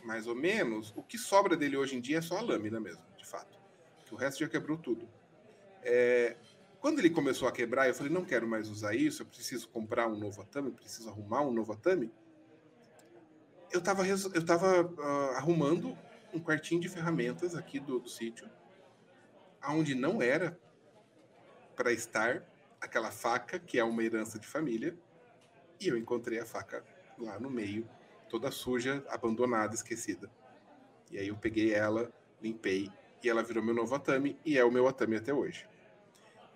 mais ou menos. O que sobra dele hoje em dia é só a lâmina mesmo, de fato. Que o resto já quebrou tudo. É, quando ele começou a quebrar, eu falei, não quero mais usar isso, eu preciso comprar um novo Atami, preciso arrumar um novo Atami. Eu estava eu tava, uh, arrumando um quartinho de ferramentas aqui do, do sítio, aonde não era para estar aquela faca, que é uma herança de família, e eu encontrei a faca lá no meio, toda suja, abandonada, esquecida. E aí eu peguei ela, limpei, e ela virou meu novo Atami, e é o meu Atami até hoje.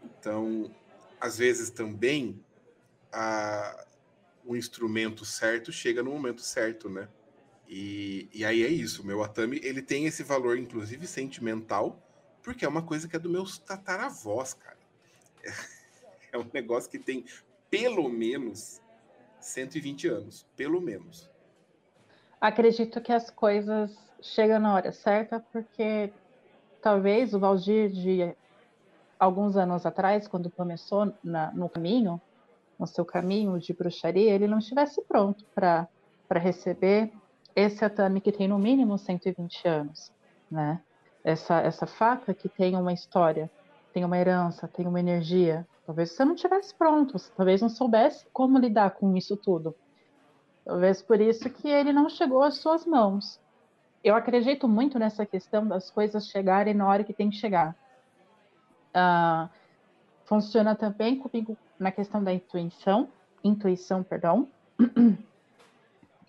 Então, às vezes também a, o instrumento certo chega no momento certo, né? E, e aí é isso, meu Atami, ele tem esse valor, inclusive sentimental, porque é uma coisa que é do meus tataravós, cara. É, é um negócio que tem pelo menos 120 anos, pelo menos.
Acredito que as coisas chegam na hora certa, porque talvez o Valdir de alguns anos atrás, quando começou na, no caminho, no seu caminho de bruxaria, ele não estivesse pronto para receber esse atame que tem no mínimo 120 anos, né? Essa, essa faca que tem uma história, tem uma herança, tem uma energia. Talvez você não estivesse pronto, talvez não soubesse como lidar com isso tudo. Talvez por isso que ele não chegou às suas mãos. Eu acredito muito nessa questão das coisas chegarem na hora que tem que chegar. Uh, funciona também comigo na questão da intuição, intuição, perdão.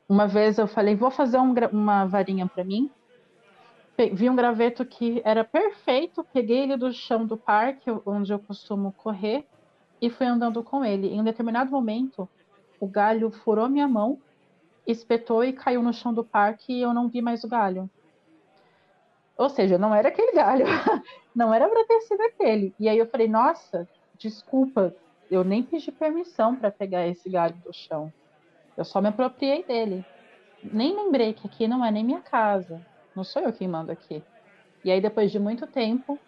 Uma vez eu falei, vou fazer um, uma varinha para mim. Vi um graveto que era perfeito, peguei ele do chão do parque, onde eu costumo correr, e fui andando com ele. Em um determinado momento, o galho furou minha mão, espetou e caiu no chão do parque e eu não vi mais o galho. Ou seja, não era aquele galho. não era para ter sido aquele. E aí eu falei, nossa, desculpa, eu nem pedi permissão para pegar esse galho do chão. Eu só me apropriei dele. Nem lembrei que aqui não é nem minha casa. Não sou eu quem mando aqui. E aí, depois de muito tempo,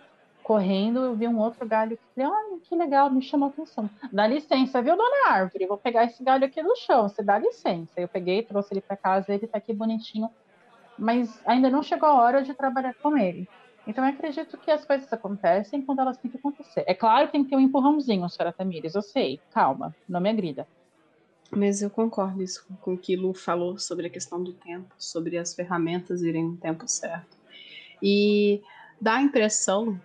correndo, eu vi um outro galho que falei, olha, que legal, me chamou a atenção. Dá licença, viu, dona árvore? Vou pegar esse galho aqui do chão, você dá licença. Eu peguei, trouxe ele para casa, ele tá aqui bonitinho, mas ainda não chegou a hora de trabalhar com ele. Então, eu acredito que as coisas acontecem quando elas têm que acontecer. É claro que tem que ter um empurrãozinho, senhora Tamires, eu sei. Calma, não me agrida.
Mas eu concordo isso com o que Lu falou sobre a questão do tempo, sobre as ferramentas irem no tempo certo. E dá a impressão,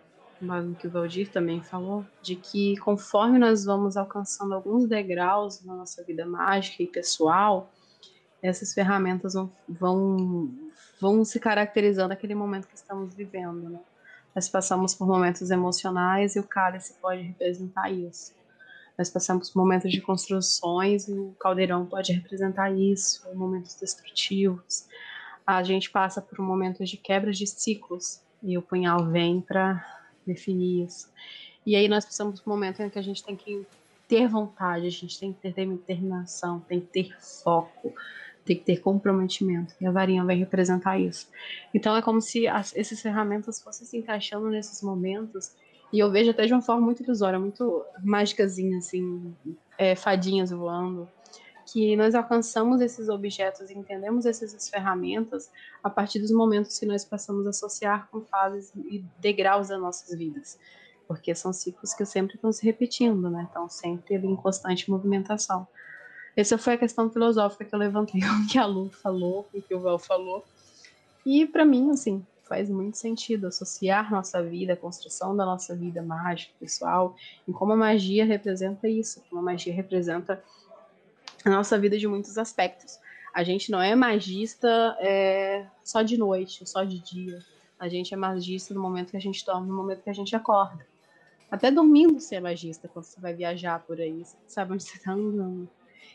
que o Valdir também falou, de que conforme nós vamos alcançando alguns degraus na nossa vida mágica e pessoal, essas ferramentas vão, vão, vão se caracterizando naquele momento que estamos vivendo. Né? Nós passamos por momentos emocionais e o cálice pode representar isso. Nós passamos por momentos de construções e o caldeirão pode representar isso, momentos destrutivos. A gente passa por momentos de quebras de ciclos e o punhal vem para definir isso. E aí nós passamos por um momento em que a gente tem que ter vontade, a gente tem que ter determinação, tem que ter foco, tem que ter comprometimento. E a varinha vai representar isso. Então é como se as, essas ferramentas fossem se encaixando nesses momentos. E eu vejo até de uma forma muito ilusória, muito mágicazinha, assim, é, fadinhas voando. Que nós alcançamos esses objetos e entendemos essas ferramentas a partir dos momentos que nós passamos a associar com fases e degraus das nossas vidas. Porque são ciclos que sempre estão se repetindo, né? Estão sempre em constante movimentação. Essa foi a questão filosófica que eu levantei, o que a Lu falou, o que o Val falou. E para mim, assim, faz muito sentido associar nossa vida, a construção da nossa vida mágica, pessoal, e como a magia representa isso, como a magia representa a nossa vida de muitos aspectos. A gente não é magista é, só de noite, só de dia. A gente é magista no momento que a gente dorme, no momento que a gente acorda. Até dormindo você é magista quando você vai viajar por aí, você sabe onde você está andando.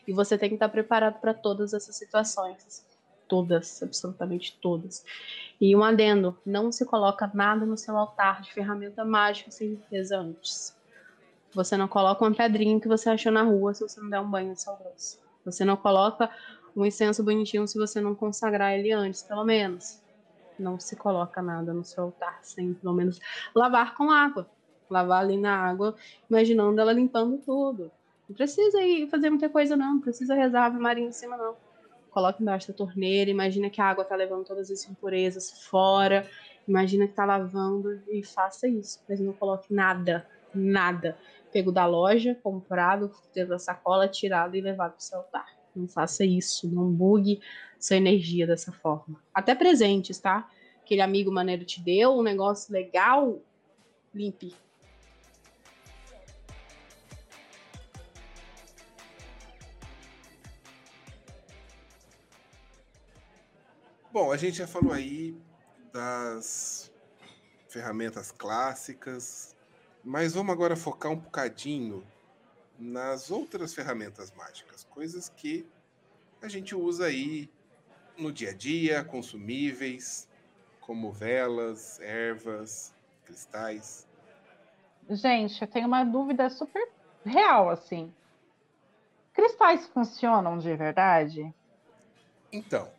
E você tem que estar preparado para todas essas situações. Todas, absolutamente todas. E um adendo: não se coloca nada no seu altar de ferramenta mágica sem limpeza antes. Você não coloca uma pedrinha que você achou na rua se você não der um banho de sal. Você não coloca um incenso bonitinho se você não consagrar ele antes, pelo menos. Não se coloca nada no seu altar sem, pelo menos, lavar com água. Lavar ali na água, imaginando ela limpando tudo. Não precisa ir fazer muita coisa, não. Não precisa rezar Ave Maria em cima, não. Coloque embaixo da torneira, imagina que a água está levando todas as impurezas fora, imagina que está lavando e faça isso. Mas não coloque nada, nada. Pego da loja, comprado, dentro da sacola, tirado e levado para o seu altar. Não faça isso, não bugue sua energia dessa forma. Até presentes, tá? Aquele amigo maneiro te deu um negócio legal, limpe.
Bom, a gente já falou aí das ferramentas clássicas, mas vamos agora focar um bocadinho nas outras ferramentas mágicas, coisas que a gente usa aí no dia a dia, consumíveis, como velas, ervas, cristais.
Gente, eu tenho uma dúvida super real, assim. Cristais funcionam de verdade?
Então,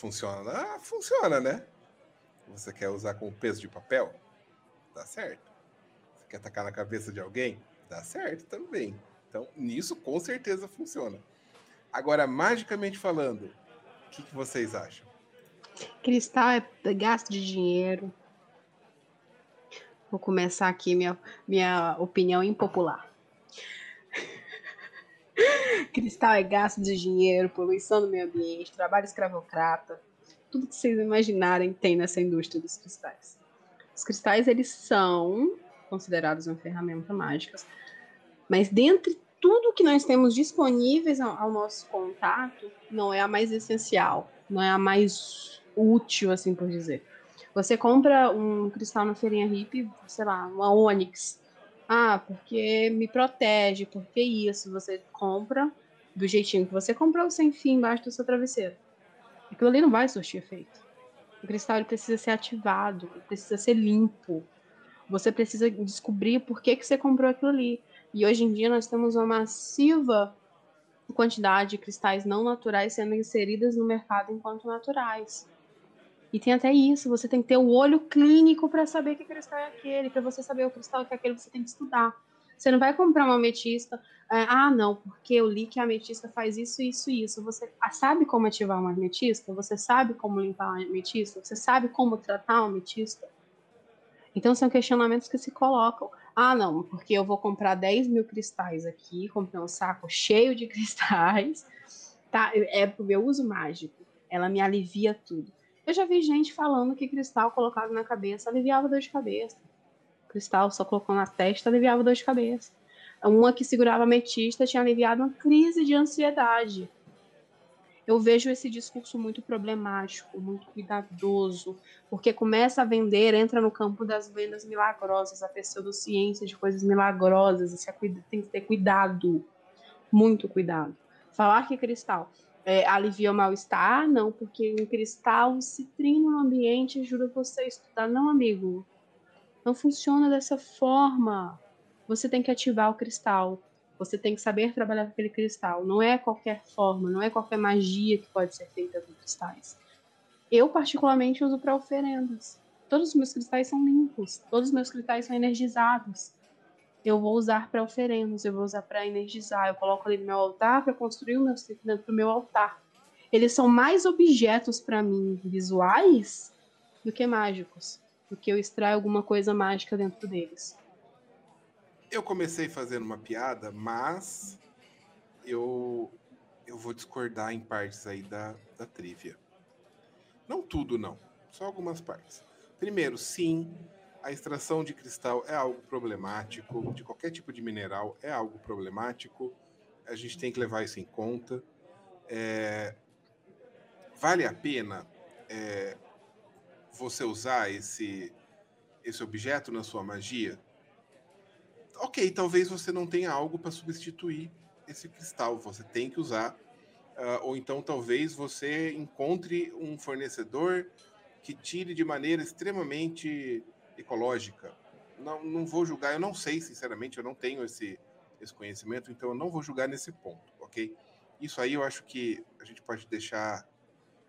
Funciona? Ah, funciona, né? Você quer usar com peso de papel? Dá certo. Você quer tacar na cabeça de alguém? Dá certo também. Então, nisso com certeza funciona. Agora, magicamente falando, o que, que vocês acham?
Cristal é gasto de dinheiro. Vou começar aqui minha, minha opinião impopular. Cristal é gasto de dinheiro, poluição do meio ambiente, trabalho escravocrata. Tudo que vocês imaginarem tem nessa indústria dos cristais. Os cristais, eles são considerados uma ferramenta mágica, mas dentre tudo que nós temos disponíveis ao, nosso contato, não é a mais essencial, não é a mais útil, assim por dizer. Você compra um cristal na feirinha hippie, sei lá, uma ônix, Ah, porque me protege, porque isso. Você compra do jeitinho que você comprou sem fim embaixo do seu travesseiro. Aquilo ali não vai surtir efeito. O cristal precisa ser ativado, precisa ser limpo. Você precisa descobrir por que, que você comprou aquilo ali. E hoje em dia nós temos uma massiva quantidade de cristais não naturais sendo inseridas no mercado enquanto naturais. E tem até isso, você tem que ter o olho clínico para saber que cristal é aquele, para você saber o cristal que é aquele, você tem que estudar. Você não vai comprar uma ametista, é, ah, não, porque eu li que a ametista faz isso, isso e isso. Você sabe como ativar uma ametista? Você sabe como limpar uma ametista? Você sabe como tratar uma ametista? Então são questionamentos que se colocam. Ah, não, porque eu vou comprar 10 mil cristais aqui, comprei um saco cheio de cristais, tá? É pro meu uso mágico. Ela me alivia tudo. Eu já vi gente falando que cristal colocado na cabeça aliviava dor de cabeça. Cristal só colocou na testa aliviava dor de cabeça. Uma que segurava ametista tinha aliviado uma crise de ansiedade. Eu vejo esse discurso muito problemático, muito cuidadoso, porque começa a vender, entra no campo das vendas milagrosas, a pseudociência de coisas milagrosas, e tem que ter cuidado, muito cuidado. Falar que cristal é, alivia o mal-estar, não, porque um cristal citrino no ambiente ajuda você a estudar. Não, amigo, não funciona dessa forma. Você tem que ativar o cristal. Você tem que saber trabalhar com aquele cristal. Não é qualquer forma, não é qualquer magia que pode ser feita com cristais. Eu, particularmente, uso para oferendas. Todos os meus cristais são limpos, todos os meus cristais são energizados eu vou usar para oferendas, eu vou usar para energizar, eu coloco ali no meu altar para construir o meu dentro do meu altar. Eles são mais objetos para mim visuais do que mágicos, porque eu extraio alguma coisa mágica dentro deles.
Eu comecei fazendo uma piada, mas eu eu vou discordar em partes aí da, da trivia. Não tudo, não. Só algumas partes. Primeiro, sim, a extração de cristal é algo problemático, de qualquer tipo de mineral é algo problemático, a gente tem que levar isso em conta. É, vale a pena é, você usar esse, esse objeto na sua magia? Ok, talvez você não tenha algo para substituir esse cristal, você tem que usar. Uh, ou então talvez você encontre um fornecedor que tire de maneira extremamente ecológica. Não, não vou julgar, eu não sei, sinceramente, eu não tenho esse, esse conhecimento, então eu não vou julgar nesse ponto, ok? Isso aí eu acho que a gente pode deixar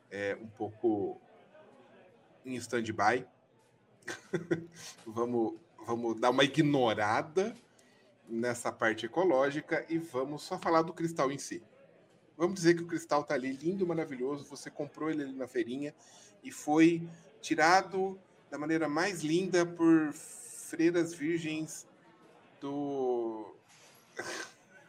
é, um pouco em stand-by. vamos, vamos dar uma ignorada nessa parte ecológica e vamos só falar do cristal em si. Vamos dizer que o cristal tá ali lindo, maravilhoso, você comprou ele ali na feirinha e foi tirado da maneira mais linda por freiras virgens do.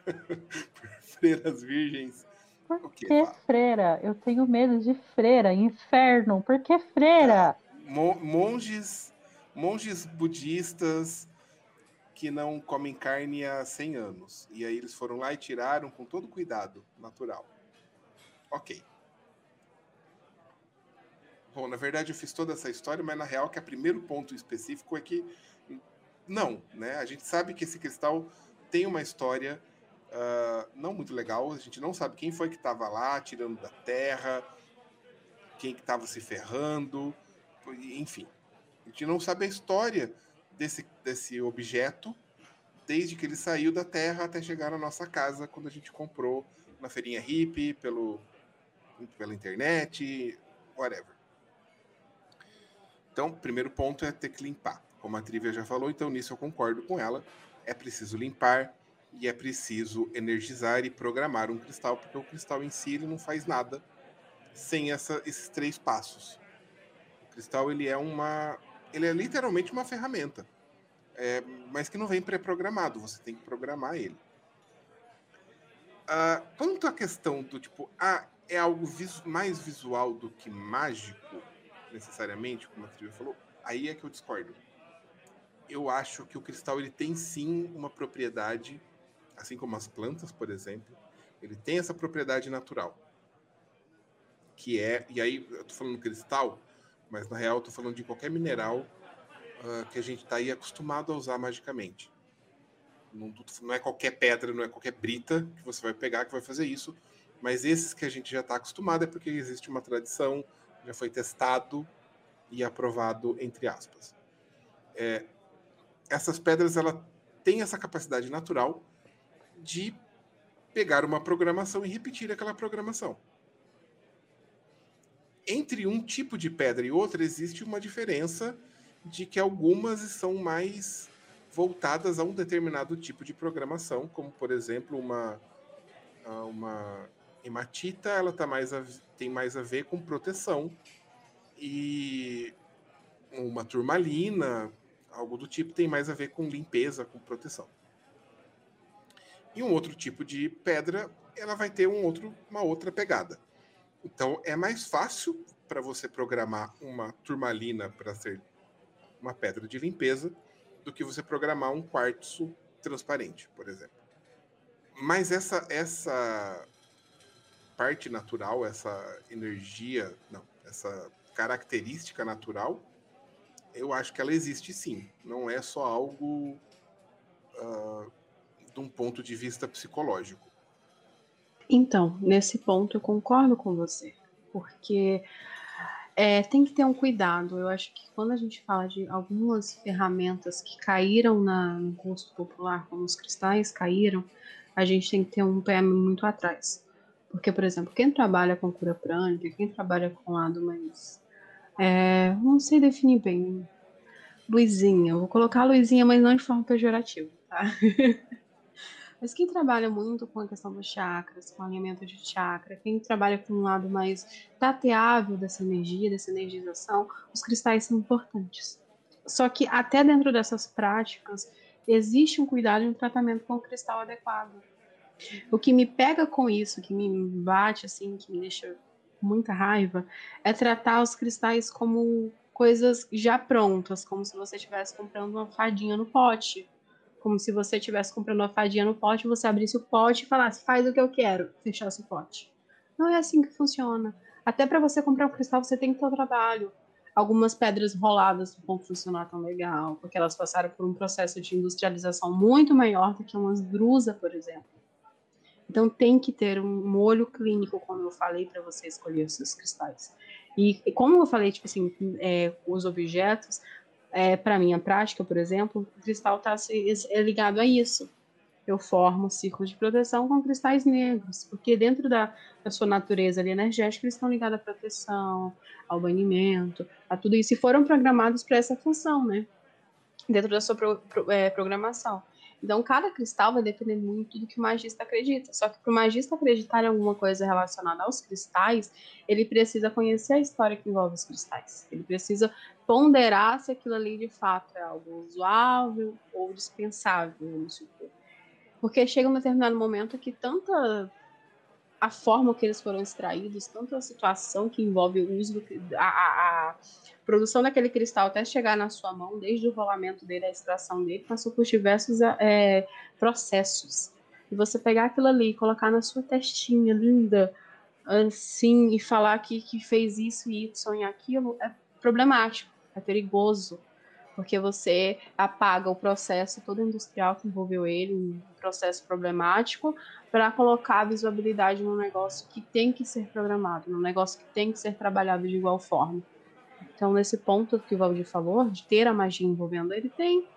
freiras virgens.
Por que, que freira? Eu tenho medo de freira, inferno. Por que freira?
Mo monges, monges budistas que não comem carne há 100 anos. E aí eles foram lá e tiraram com todo cuidado natural. Ok. Bom, na verdade eu fiz toda essa história, mas na real que o primeiro ponto específico é que não, né? A gente sabe que esse cristal tem uma história uh, não muito legal. A gente não sabe quem foi que estava lá tirando da terra, quem que estava se ferrando, enfim. A gente não sabe a história desse, desse objeto desde que ele saiu da terra até chegar na nossa casa quando a gente comprou na feirinha hippie, pelo, pela internet, whatever. Então, primeiro ponto é ter que limpar. Como a Trivia já falou, então nisso eu concordo com ela. É preciso limpar e é preciso energizar e programar um cristal, porque o cristal em si ele não faz nada sem essa, esses três passos. O cristal ele é uma, ele é literalmente uma ferramenta, é, mas que não vem pré-programado. Você tem que programar ele. Ah, quanto à questão do tipo, ah, é algo vis mais visual do que mágico, necessariamente, como a Trivia falou, aí é que eu discordo. Eu acho que o cristal ele tem sim uma propriedade, assim como as plantas, por exemplo, ele tem essa propriedade natural. Que é, e aí eu tô falando cristal, mas na real eu tô falando de qualquer mineral uh, que a gente está aí acostumado a usar magicamente. Não, não é qualquer pedra, não é qualquer brita que você vai pegar que vai fazer isso. Mas esses que a gente já está acostumado é porque existe uma tradição, já foi testado e aprovado, entre aspas. É, essas pedras ela têm essa capacidade natural de pegar uma programação e repetir aquela programação. Entre um tipo de pedra e outra existe uma diferença de que algumas são mais voltadas a um determinado tipo de programação, como por exemplo uma uma hematita, ela tá mais a, tem mais a ver com proteção e uma turmalina, algo do tipo, tem mais a ver com limpeza, com proteção. E um outro tipo de pedra, ela vai ter um outro, uma outra pegada. Então é mais fácil para você programar uma turmalina para ser uma pedra de limpeza do que você programar um quartzo transparente, por exemplo. Mas essa essa parte natural, essa energia, não, essa característica natural, eu acho que ela existe sim. Não é só algo uh, de um ponto de vista psicológico.
Então, nesse ponto eu concordo com você, porque é, tem que ter um cuidado. Eu acho que quando a gente fala de algumas ferramentas que caíram na, no gosto popular, como os cristais caíram, a gente tem que ter um pé muito atrás. Porque, por exemplo, quem trabalha com cura prânica, quem trabalha com lado mais. É, não sei definir bem. Luizinha, vou colocar Luizinha, mas não de forma pejorativa, tá? Mas quem trabalha muito com a questão dos chakras, com alinhamento de chakra, quem trabalha com um lado mais tateável dessa energia, dessa energização, os cristais são importantes. Só que até dentro dessas práticas, existe um cuidado e um tratamento com o cristal adequado. O que me pega com isso, que me bate assim, que me deixa muita raiva, é tratar os cristais como coisas já prontas, como se você estivesse comprando uma fadinha no pote como se você estivesse comprando uma fadinha no pote, você abrisse o pote e falasse, faz o que eu quero, fechasse o pote. Não é assim que funciona. Até para você comprar um cristal, você tem que ter o trabalho. Algumas pedras roladas não vão funcionar tão legal, porque elas passaram por um processo de industrialização muito maior do que umas drusa, por exemplo. Então tem que ter um molho clínico, como eu falei, para você escolher os seus cristais. E, e como eu falei, tipo assim, é, os objetos, é, para minha prática, por exemplo, o cristal está é ligado a isso. Eu formo círculos de proteção com cristais negros, porque dentro da, da sua natureza ali, energética, eles estão ligados à proteção, ao banimento, a tudo isso, e foram programados para essa função, né? Dentro da sua pro, pro, é, programação. Então, cada cristal vai depender muito do que o magista acredita. Só que para o magista acreditar em alguma coisa relacionada aos cristais, ele precisa conhecer a história que envolve os cristais. Ele precisa ponderar se aquilo ali de fato é algo usuável ou dispensável, vamos supor. Porque chega um determinado momento que tanta a forma que eles foram extraídos, tanta a situação que envolve o uso, a, a produção daquele cristal até chegar na sua mão, desde o rolamento dele, a extração dele, passou por diversos é, processos. E você pegar aquilo ali e colocar na sua testinha linda, assim, e falar que, que fez isso e Y e aquilo, é problemático, é perigoso, porque você apaga o processo todo industrial que envolveu ele, um processo problemático, para colocar a visibilidade num negócio que tem que ser programado, num negócio que tem que ser trabalhado de igual forma. Então, nesse ponto que o Valdir falou, de ter a magia envolvendo ele, tem,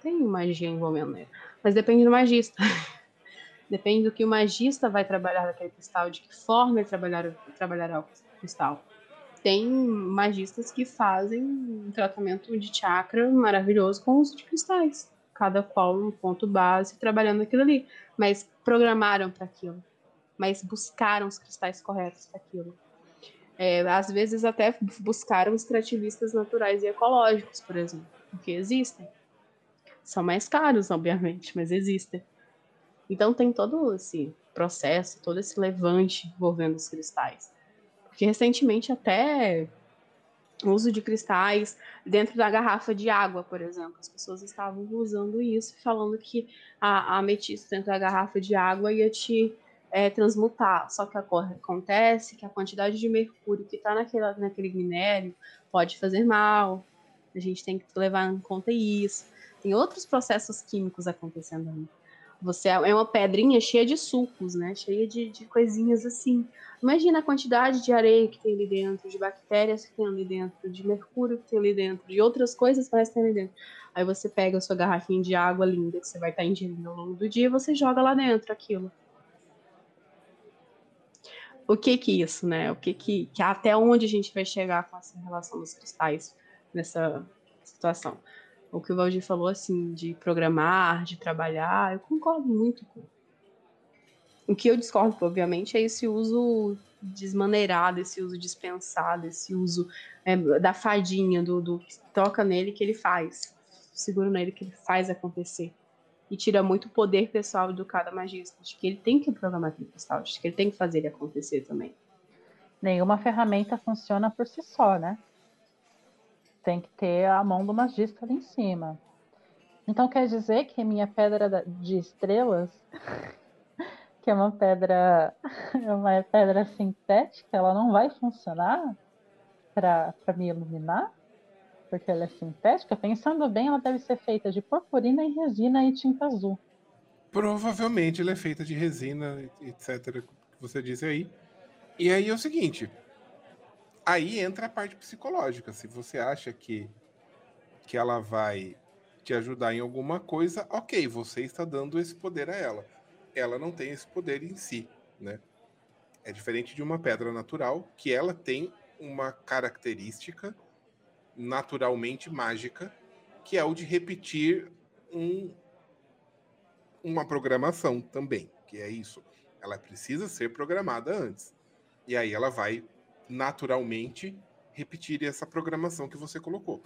tem magia envolvendo ele. Mas depende do magista. depende do que o magista vai trabalhar naquele cristal, de que forma ele trabalhar, trabalhará o cristal. Tem magistas que fazem um tratamento de chakra maravilhoso com uso de cristais. Cada qual um ponto base, trabalhando aquilo ali. Mas programaram para aquilo. Mas buscaram os cristais corretos para aquilo. É, às vezes até buscaram extrativistas naturais e ecológicos, por exemplo, porque existem. São mais caros, obviamente, mas existem. Então tem todo esse processo, todo esse levante envolvendo os cristais. Porque recentemente até o uso de cristais dentro da garrafa de água, por exemplo. As pessoas estavam usando isso, falando que a, a ametista dentro da garrafa de água ia te é, transmutar. Só que acontece que a quantidade de mercúrio que está naquele, naquele minério pode fazer mal. A gente tem que levar em conta isso. Tem outros processos químicos acontecendo ali. Você é uma pedrinha cheia de sucos, né? Cheia de, de coisinhas assim. Imagina a quantidade de areia que tem ali dentro, de bactérias que tem ali dentro, de mercúrio que tem ali dentro, de outras coisas que tem ali dentro. Aí você pega a sua garrafinha de água linda que você vai estar ingerindo ao longo do dia e você joga lá dentro aquilo. O que que isso, né? O que que, que até onde a gente vai chegar com essa relação dos cristais nessa situação? O que o Valdir falou assim de programar, de trabalhar, eu concordo muito com o que eu discordo, obviamente, é esse uso desmaneirado, esse uso dispensado, esse uso é, da fadinha, do, do toca nele que ele faz, seguro nele que ele faz acontecer. E tira muito poder pessoal do cada magista, de que ele tem que programar aquele cristal, de que ele tem que fazer ele acontecer também.
Nenhuma ferramenta funciona por si só, né? Tem que ter a mão do magista ali em cima. Então quer dizer que minha pedra de estrelas que é uma pedra, é uma pedra sintética, ela não vai funcionar para me iluminar? Porque ela é sintética? Pensando bem, ela deve ser feita de purpurina e resina e tinta azul.
Provavelmente ela é feita de resina, etc., que você disse aí. E aí é o seguinte, aí entra a parte psicológica. Se você acha que, que ela vai te ajudar em alguma coisa, ok, você está dando esse poder a ela ela não tem esse poder em si, né? É diferente de uma pedra natural, que ela tem uma característica naturalmente mágica, que é o de repetir um, uma programação também, que é isso. Ela precisa ser programada antes. E aí ela vai naturalmente repetir essa programação que você colocou.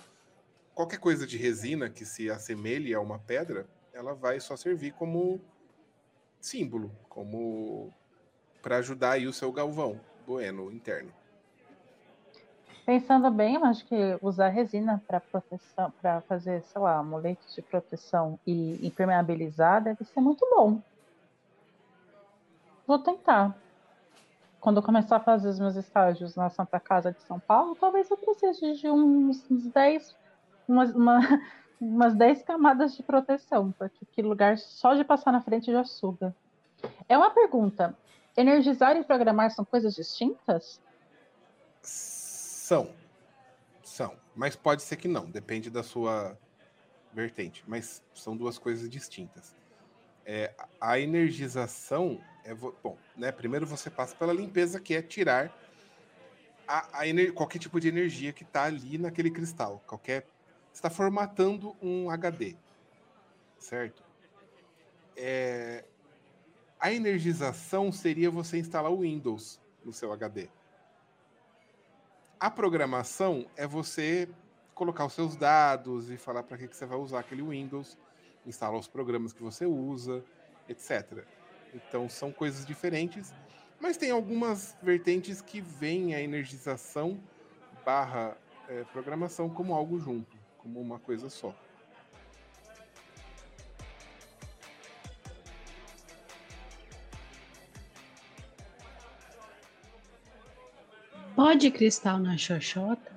Qualquer coisa de resina que se assemelhe a uma pedra, ela vai só servir como símbolo, como para ajudar aí o seu galvão bueno interno.
Pensando bem, eu acho que usar resina para proteção, para fazer, sei lá, amuletos de proteção e impermeabilizar deve ser muito bom. Vou tentar. Quando eu começar a fazer os meus estágios na Santa Casa de São Paulo, talvez eu precise de uns, uns 10, uma, uma, umas 10 camadas de proteção, porque que lugar só de passar na frente já suga. É uma pergunta. Energizar e programar são coisas distintas?
São. São. Mas pode ser que não, depende da sua vertente. Mas são duas coisas distintas. É, a energização é bom, né? Primeiro você passa pela limpeza, que é tirar a, a qualquer tipo de energia que está ali naquele cristal, qualquer está formatando um HD, certo? É, a energização seria você instalar o Windows no seu HD. A programação é você colocar os seus dados e falar para que, que você vai usar aquele Windows, instalar os programas que você usa, etc. Então são coisas diferentes, mas tem algumas vertentes que veem a energização barra é, programação como algo junto como uma coisa só.
Pode cristal na xoxota?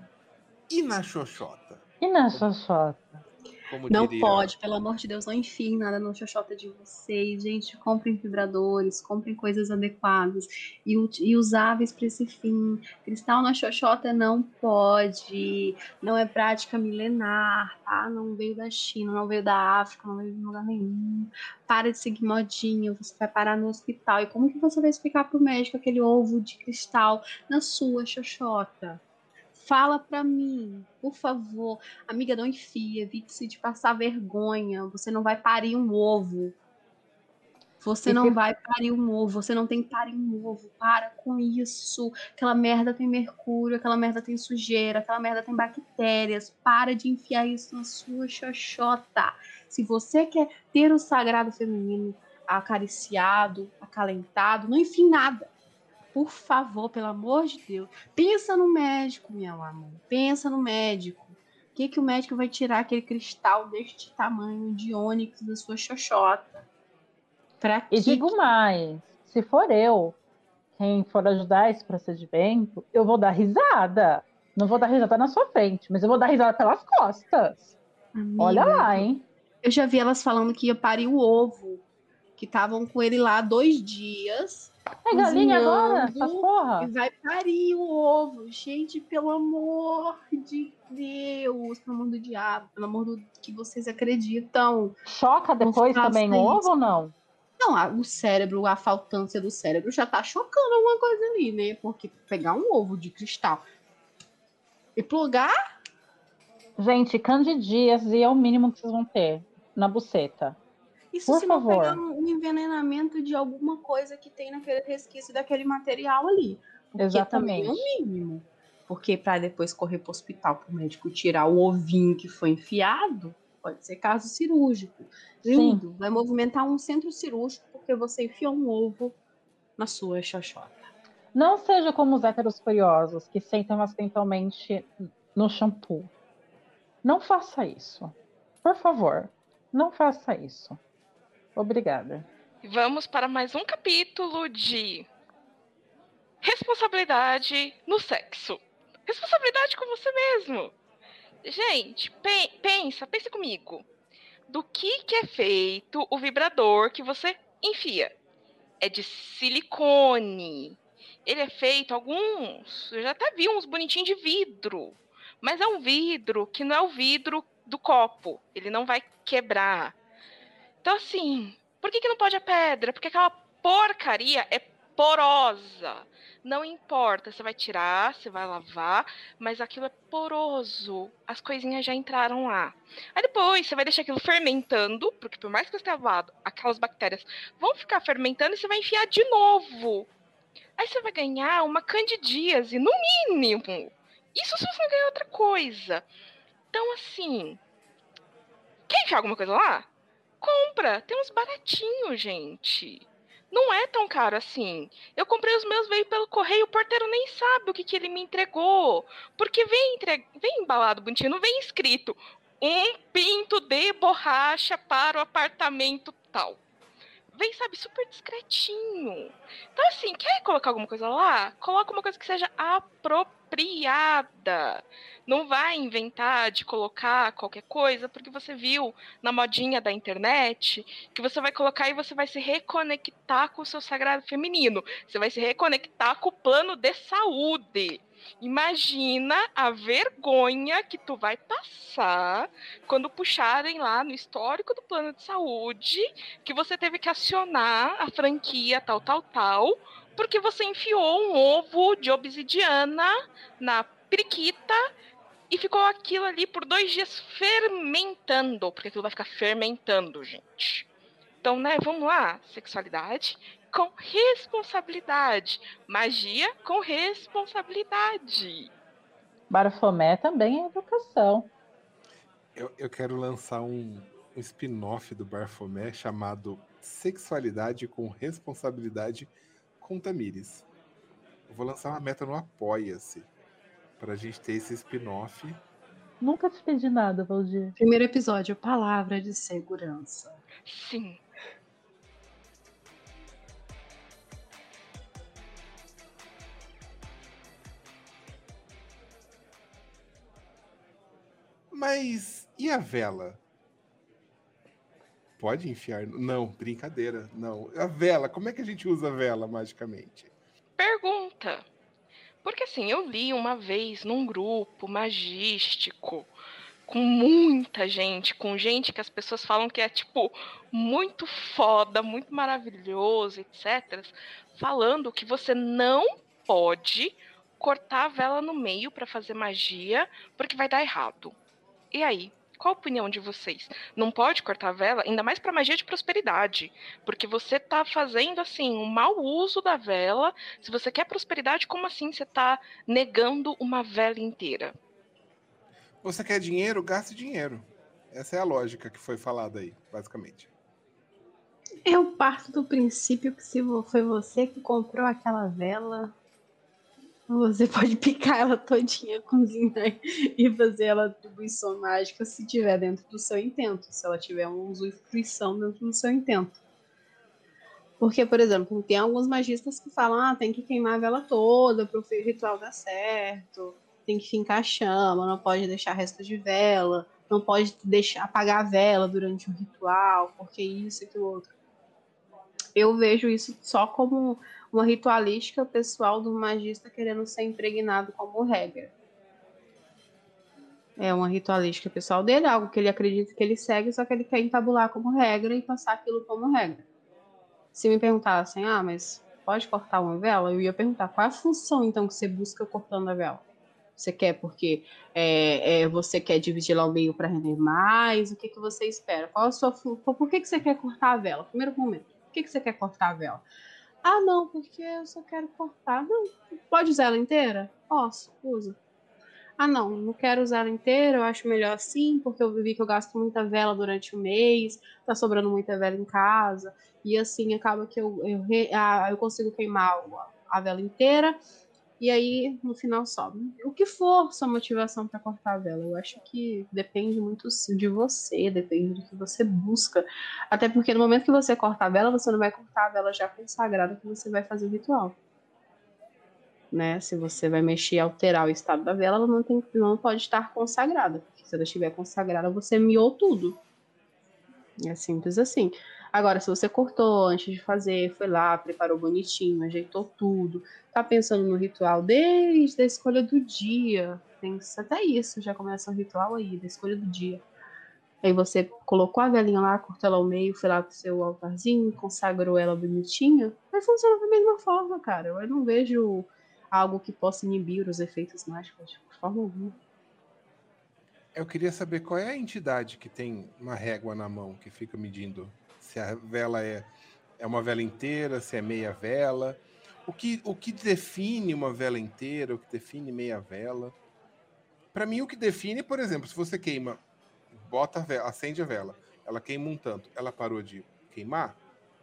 E na xoxota?
E na xoxota?
Como não diria... pode, pelo amor de Deus, não enfiem nada no xoxota de vocês. Gente, comprem vibradores, comprem coisas adequadas e, e usáveis para esse fim. Cristal na xoxota não pode, não é prática milenar, tá? Não veio da China, não veio da África, não veio de lugar nenhum. Para de seguir modinha, você vai parar no hospital. E como que você vai explicar pro médico aquele ovo de cristal na sua xoxota? Fala pra mim, por favor. Amiga, não enfia, evite-se de passar vergonha. Você não vai parir um ovo. Você e não que... vai parir um ovo, você não tem que parir um ovo. Para com isso. Aquela merda tem mercúrio, aquela merda tem sujeira, aquela merda tem bactérias. Para de enfiar isso na sua xoxota. Se você quer ter o sagrado feminino acariciado, acalentado, não enfie nada. Por favor, pelo amor de Deus. Pensa no médico, meu amor. Pensa no médico. O que, que o médico vai tirar aquele cristal deste tamanho de ônix da sua xoxota?
Pra e digo mais: se for eu quem for ajudar esse procedimento, eu vou dar risada. Não vou dar risada na sua frente, mas eu vou dar risada pelas costas. Amiga, Olha lá, hein?
Eu já vi elas falando que ia parir o ovo que estavam com ele lá dois dias.
É galinha agora? Essa porra?
E vai parir o ovo. Gente, pelo amor de Deus, pelo amor do diabo, pelo amor do que vocês acreditam.
Choca depois também o ovo ou não?
Não, o cérebro, a faltância do cérebro já tá chocando alguma coisa ali, né? Porque pegar um ovo de cristal e plugar,
Gente, candidias e é o mínimo que vocês vão ter na buceta.
Isso
Por
se não
favor.
pegar um envenenamento de alguma coisa que tem naquele resquício daquele material ali. Porque
Exatamente.
também é o mínimo. Porque para depois correr pro hospital pro médico tirar o ovinho que foi enfiado, pode ser caso cirúrgico. Lindo, vai movimentar um centro cirúrgico porque você enfiou um ovo na sua xoxota.
Não seja como os héteros curiosos que sentam acidentalmente no shampoo. Não faça isso. Por favor, não faça isso. Obrigada.
Vamos para mais um capítulo de responsabilidade no sexo. Responsabilidade com você mesmo. Gente, pe- pensa, pensa comigo. Do que, que é feito o vibrador que você enfia? É de silicone. Ele é feito, alguns, eu já até vi uns bonitinhos de vidro. Mas é um vidro que não é o vidro do copo. Ele não vai quebrar. Então, assim, por que, que não pode a pedra? Porque aquela porcaria é porosa. Não importa, você vai tirar, você vai lavar, mas aquilo é poroso. As coisinhas já entraram lá. Aí depois você vai deixar aquilo fermentando, porque por mais que você tenha lavado, aquelas bactérias vão ficar fermentando e você vai enfiar de novo. Aí você vai ganhar uma candidíase, no mínimo. Isso se você não ganhar outra coisa. Então, assim, quer enfiar alguma coisa lá? Compra. Tem uns baratinhos, gente. Não é tão caro assim. Eu comprei os meus, veio pelo correio, o porteiro nem sabe o que, que ele me entregou. Porque vem, entre... vem embalado bonitinho, não vem escrito um pinto de borracha para o apartamento tal. Vem, sabe, super discretinho. Então, assim, quer colocar alguma coisa lá? Coloca uma coisa que seja apropriada. Não vai inventar de colocar qualquer coisa, porque você viu na modinha da internet que você vai colocar e você vai se reconectar com o seu sagrado feminino. Você vai se reconectar com o plano de saúde. Imagina a vergonha que tu vai passar quando puxarem lá no histórico do plano de saúde que você teve que acionar a franquia tal, tal, tal, porque você enfiou um ovo de obsidiana na periquita e ficou aquilo ali por dois dias fermentando, porque aquilo vai ficar fermentando, gente. Então, né, vamos lá, sexualidade com responsabilidade, magia com responsabilidade.
Barfomé também é educação.
Eu, eu quero lançar um, um spin-off do Barfomé chamado Sexualidade com Responsabilidade com Tamires. Eu vou lançar uma meta no Apoia-se para a gente ter esse spin-off.
Nunca te pedi nada, Valdir.
Primeiro episódio, palavra de segurança.
Sim.
Mas e a vela? Pode enfiar? Não, brincadeira. Não. A vela, como é que a gente usa a vela magicamente?
Pergunta. Porque assim, eu li uma vez num grupo magístico com muita gente, com gente que as pessoas falam que é tipo muito foda, muito maravilhoso, etc, falando que você não pode cortar a vela no meio para fazer magia, porque vai dar errado. E aí? Qual a opinião de vocês? Não pode cortar a vela, ainda mais para magia de prosperidade, porque você tá fazendo assim um mau uso da vela. Se você quer prosperidade, como assim você tá negando uma vela inteira?
Você quer dinheiro? Gaste dinheiro. Essa é a lógica que foi falada aí, basicamente.
Eu parto do princípio que se foi você que comprou aquela vela, você pode picar ela todinha, cozinhar e fazer ela atribuição mágica se tiver dentro do seu intento, se ela tiver uma usufruição dentro do seu intento. Porque, por exemplo, tem alguns magistas que falam, ah, tem que queimar a vela toda para o ritual dar certo, tem que fincar a chama, não pode deixar resto de vela, não pode deixar apagar a vela durante o ritual, porque isso e aquilo outro. eu vejo isso só como uma ritualística pessoal do magista querendo ser impregnado como regra. É uma ritualística pessoal dele, algo que ele acredita que ele segue, só que ele quer entabular como regra e passar aquilo como regra. Se me perguntassem, ah, mas pode cortar uma vela? Eu ia perguntar qual é a função então que você busca cortando a vela? Você quer porque é, é, você quer dividir lá o meio para render mais? O que, que você espera? Qual a sua Por que, que você quer cortar a vela? Primeiro momento, por que, que você quer cortar a vela? Ah, não, porque eu só quero cortar. Não, pode usar ela inteira? Posso, usa. Ah, não, não quero usar ela inteira, eu acho melhor assim, porque eu vi que eu gasto muita vela durante o mês, tá sobrando muita vela em casa, e assim acaba que eu, eu, ah, eu consigo queimar a vela inteira e aí no final sobe. O que for sua motivação para cortar a vela, eu acho que depende muito de você, depende do que você busca. Até porque no momento que você corta a vela, você não vai cortar a vela já consagrada que você vai fazer o ritual. Né? Se você vai mexer, alterar o estado da vela, ela não, tem, não pode estar consagrada. Porque se ela estiver consagrada, você miou tudo. É simples assim. Agora, se você cortou antes de fazer, foi lá, preparou bonitinho, ajeitou tudo, tá pensando no ritual desde a escolha do dia, pensa até isso, já começa o ritual aí, da escolha do dia. Aí você colocou a velhinha lá, cortou ela ao meio, foi lá pro seu altarzinho, consagrou ela bonitinha, vai funcionar da mesma forma, cara. Eu não vejo algo que possa inibir os efeitos mágicos de forma alguma.
Eu queria saber qual é a entidade que tem uma régua na mão que fica medindo se a vela é, é uma vela inteira, se é meia vela. O que, o que define uma vela inteira, o que define meia vela? Para mim, o que define, por exemplo, se você queima, bota a vela, acende a vela, ela queima um tanto, ela parou de queimar,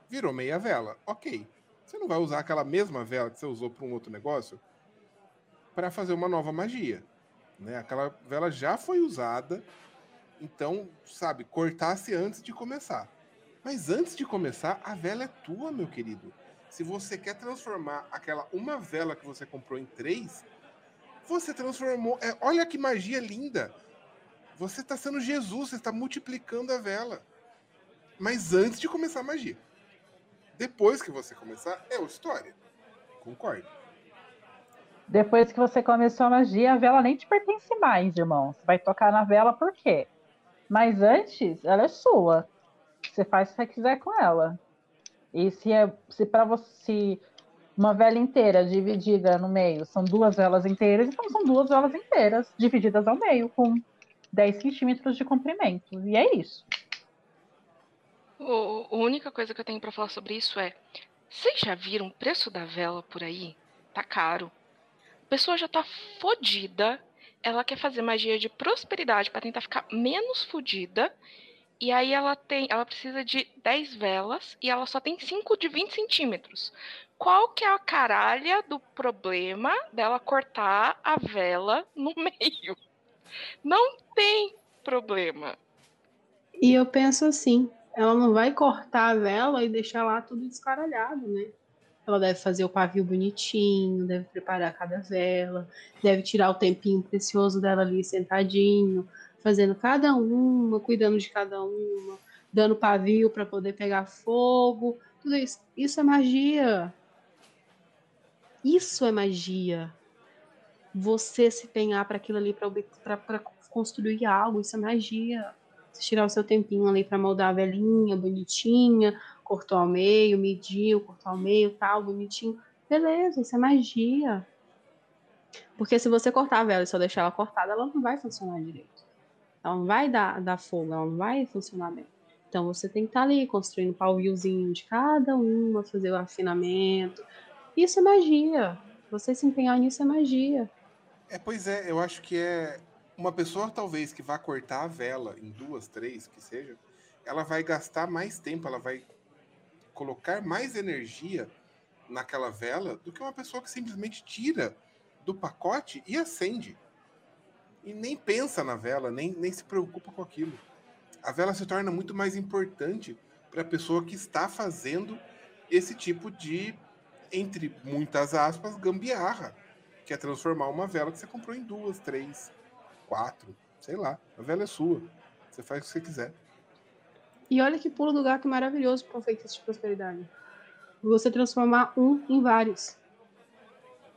virou meia vela. Ok. Você não vai usar aquela mesma vela que você usou para um outro negócio para fazer uma nova magia. Né? Aquela vela já foi usada, então, sabe, cortasse antes de começar. Mas antes de começar, a vela é tua, meu querido. Se você quer transformar aquela uma vela que você comprou em três, você transformou. É, olha que magia linda! Você está sendo Jesus, você está multiplicando a vela. Mas antes de começar a magia. Depois que você começar, é outra história. Concordo.
Depois que você começou a magia, a vela nem te pertence mais, irmão. Você vai tocar na vela por quê? Mas antes, ela é sua. Você faz o que você quiser com ela. E se é se para você uma vela inteira dividida no meio são duas velas inteiras, então são duas velas inteiras divididas ao meio com 10 centímetros de comprimento. E é isso.
O, a única coisa que eu tenho para falar sobre isso é: vocês já viram o preço da vela por aí? Tá caro. A pessoa já tá fodida. Ela quer fazer magia de prosperidade para tentar ficar menos fodida e aí ela tem, ela precisa de 10 velas e ela só tem 5 de 20 centímetros. Qual que é a caralha do problema dela cortar a vela no meio? Não tem problema.
E eu penso assim, ela não vai cortar a vela e deixar lá tudo descaralhado, né? Ela deve fazer o pavio bonitinho, deve preparar cada vela, deve tirar o tempinho precioso dela ali sentadinho, fazendo cada uma, cuidando de cada uma, dando pavio para poder pegar fogo, tudo isso. Isso é magia. Isso é magia. Você se empenhar para aquilo ali, para construir algo, isso é magia. Você tirar o seu tempinho ali para moldar a velhinha, bonitinha, cortou ao meio, mediu, cortou ao meio, tal, bonitinho. Beleza, isso é magia. Porque se você cortar a vela e só deixar ela cortada, ela não vai funcionar direito. Ela não vai dar, dar fogo, ela não vai funcionar bem. Então você tem que estar tá ali construindo o paviozinho de cada uma, fazer o afinamento. Isso é magia. Você se empenhar nisso é magia.
É, pois é, eu acho que é uma pessoa talvez que vá cortar a vela em duas, três, que seja, ela vai gastar mais tempo, ela vai colocar mais energia naquela vela do que uma pessoa que simplesmente tira do pacote e acende e nem pensa na vela, nem, nem se preocupa com aquilo. A vela se torna muito mais importante para a pessoa que está fazendo esse tipo de, entre muitas aspas, gambiarra, que é transformar uma vela que você comprou em duas, três, quatro, sei lá. A vela é sua. Você faz o que você quiser.
E olha que pulo do gato maravilhoso para feitiço de prosperidade. Você transformar um em vários.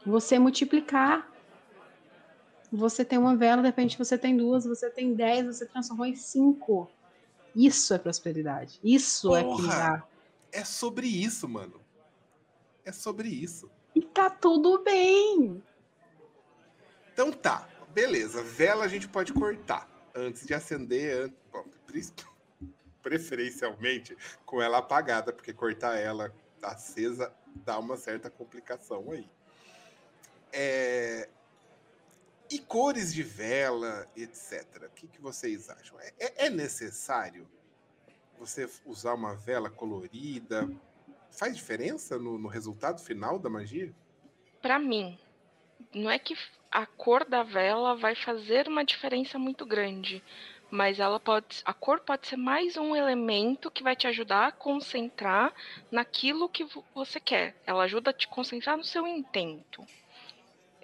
Você multiplicar. Você tem uma vela, de repente você tem duas, você tem dez, você transformou em cinco. Isso é prosperidade. Isso
Porra,
é pingar.
É sobre isso, mano. É sobre isso.
E tá tudo bem.
Então tá, beleza. Vela a gente pode cortar antes de acender, bom, preferencialmente com ela apagada, porque cortar ela acesa dá uma certa complicação aí. É... E cores de vela, etc. O que, que vocês acham? É, é, é necessário você usar uma vela colorida? Faz diferença no, no resultado final da magia?
Para mim, não é que a cor da vela vai fazer uma diferença muito grande, mas ela pode, a cor pode ser mais um elemento que vai te ajudar a concentrar naquilo que você quer. Ela ajuda a te concentrar no seu intento.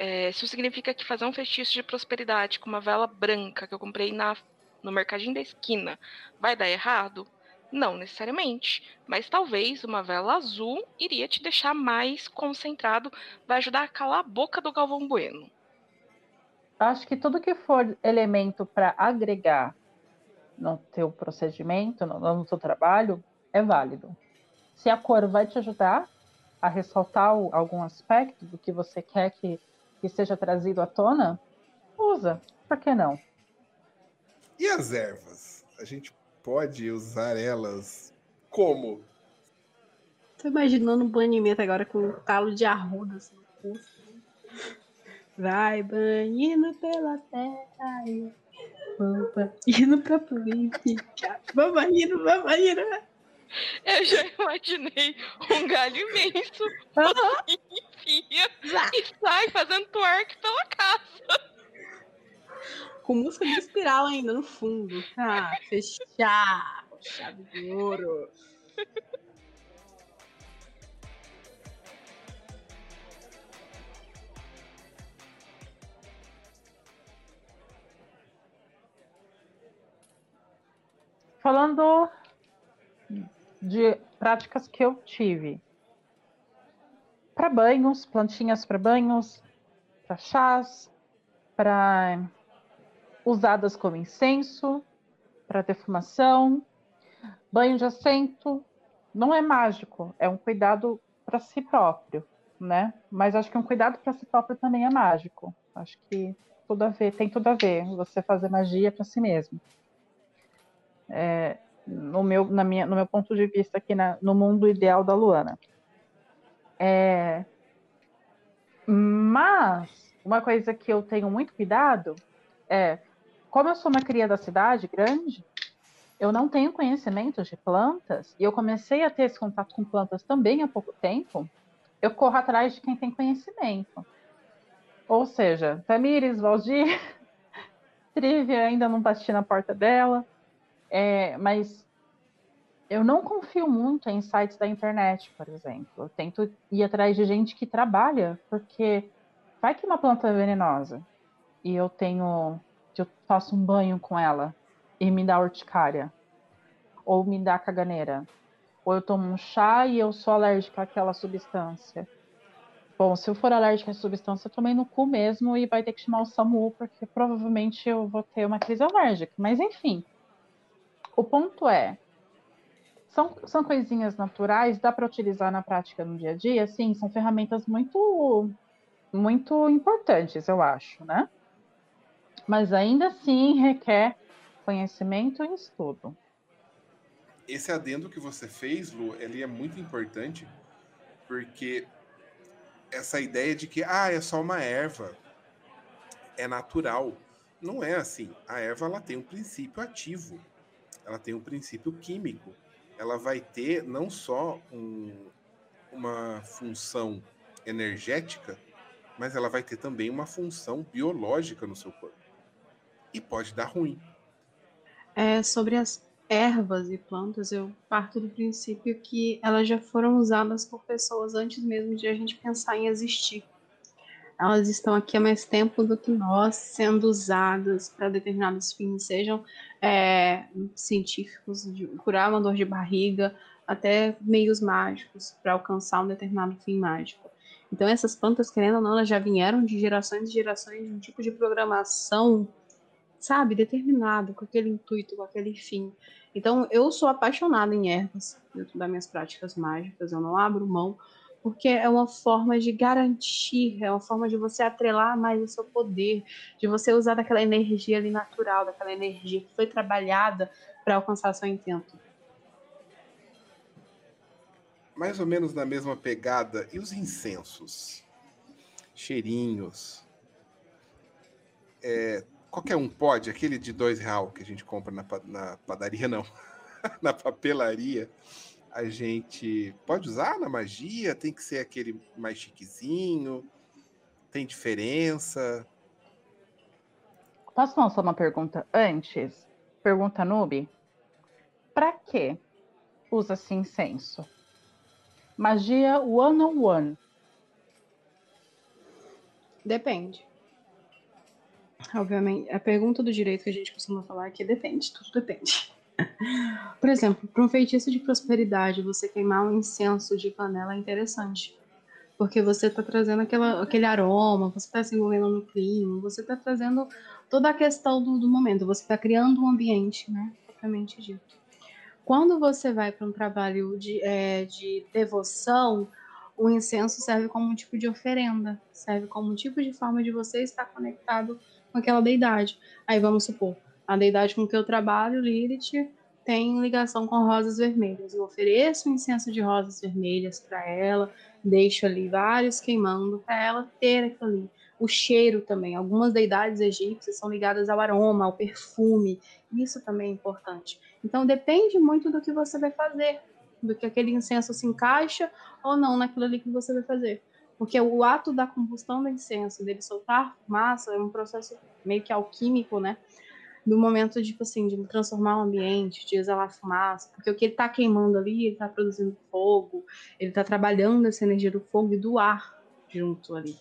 É, isso significa que fazer um feitiço de prosperidade com uma vela branca que eu comprei na, no mercadinho da esquina vai dar errado? Não necessariamente, mas talvez uma vela azul iria te deixar mais concentrado, vai ajudar a calar a boca do Galvão Bueno.
Acho que tudo que for elemento para agregar no teu procedimento, no, no teu trabalho, é válido. Se a cor vai te ajudar a ressaltar algum aspecto do que você quer que, que seja trazido à tona, usa. Por que não?
E as ervas? A gente pode usar elas como?
Tô imaginando um banimento agora com um talo de arruda assim, no pulso. Vai banhando pela terra. Vamos indo pra política. Vamos indo, vamos indo.
Eu já imaginei um galho imenso,
Aham.
enfia e sai fazendo twerk pela casa.
Com música de espiral ainda no fundo. Ah, fechar. Chave de ouro.
Falando de práticas que eu tive. Para banhos, plantinhas para banhos, para chás, para usadas como incenso, para defumação, banho de assento. Não é mágico, é um cuidado para si próprio, né? Mas acho que um cuidado para si próprio também é mágico. Acho que tudo a ver, tem tudo a ver você fazer magia para si mesmo. É, no, meu, na minha, no meu ponto de vista aqui na, no mundo ideal da Luana. É, mas uma coisa que eu tenho muito cuidado é, como eu sou uma cria da cidade grande, eu não tenho conhecimento de plantas e eu comecei a ter esse contato com plantas também há pouco tempo. Eu corro atrás de quem tem conhecimento. Ou seja, Tamires, Valdir, Trivia ainda não bati na porta dela. É, mas eu não confio muito em sites da internet, por exemplo. Eu tento ir atrás de gente que trabalha, porque vai que uma planta é venenosa e eu tenho, eu faço um banho com ela e me dá urticária, ou me dá caganeira, ou eu tomo um chá e eu sou alérgica àquela substância. Bom, se eu for alérgica à substância, eu tomei no cu mesmo e vai ter que chamar o SAMU, porque provavelmente eu vou ter uma crise alérgica. Mas enfim, o ponto é, são, são coisinhas naturais, dá para utilizar na prática no dia a dia? Sim, são ferramentas muito, muito importantes, eu acho, né? Mas ainda assim requer conhecimento e estudo.
Esse adendo que você fez, Lu, ele é muito importante, porque essa ideia de que ah, é só uma erva, é natural. Não é assim. A erva ela tem um princípio ativo ela tem um princípio químico. Ela vai ter não só um, uma função energética, mas ela vai ter também uma função biológica no seu corpo. E pode dar ruim.
É, sobre as ervas e plantas, eu parto do princípio que elas já foram usadas por pessoas antes mesmo de a gente pensar em existir. Elas estão aqui há mais tempo do que nós, sendo usadas para determinados fins, sejam é, científicos, de curar uma dor de barriga, até meios mágicos para alcançar um determinado fim mágico. Então essas plantas, querendo ou não, elas já vieram de gerações e gerações de um tipo de programação, sabe, determinado, com aquele intuito, com aquele fim. Então eu sou apaixonada em ervas dentro das minhas práticas mágicas, eu não abro mão, porque é uma forma de garantir, é uma forma de você atrelar mais o seu poder, de você usar daquela energia ali natural, daquela energia que foi trabalhada para alcançar seu intento.
Mais ou menos na mesma pegada, e os incensos? Cheirinhos. É, qualquer um pode, aquele de dois real que a gente compra na, na padaria, não, na papelaria a gente pode usar na magia? Tem que ser aquele mais chiquezinho? Tem diferença?
Posso lançar uma pergunta antes? Pergunta noob. Para que usa-se incenso? Magia one on one.
Depende. Obviamente, a pergunta do direito que a gente costuma falar é que depende, tudo depende. Por exemplo, para um feitiço de prosperidade, você queimar um incenso de panela é interessante. Porque você está trazendo aquela, aquele aroma, você está se envolvendo no clima, você está trazendo toda a questão do, do momento, você está criando um ambiente, né? Propriamente dito. Quando você vai para um trabalho de, é, de devoção, o incenso serve como um tipo de oferenda, serve como um tipo de forma de você estar conectado com aquela deidade. Aí vamos supor, a deidade com que eu trabalho, Lilith, tem ligação com rosas vermelhas. Eu ofereço um incenso de rosas vermelhas para ela, deixo ali vários queimando para ela ter aquilo ali. O cheiro também. Algumas deidades egípcias são ligadas ao aroma, ao perfume. Isso também é importante. Então depende muito do que você vai fazer, do que aquele incenso se encaixa ou não naquilo ali que você vai fazer. Porque o ato da combustão do incenso, dele soltar fumaça, é um processo meio que alquímico, né? Do momento, tipo assim, de transformar o ambiente, de exalar fumaça, porque o que ele está queimando ali, ele está produzindo fogo, ele está trabalhando essa energia do fogo e do ar junto ali.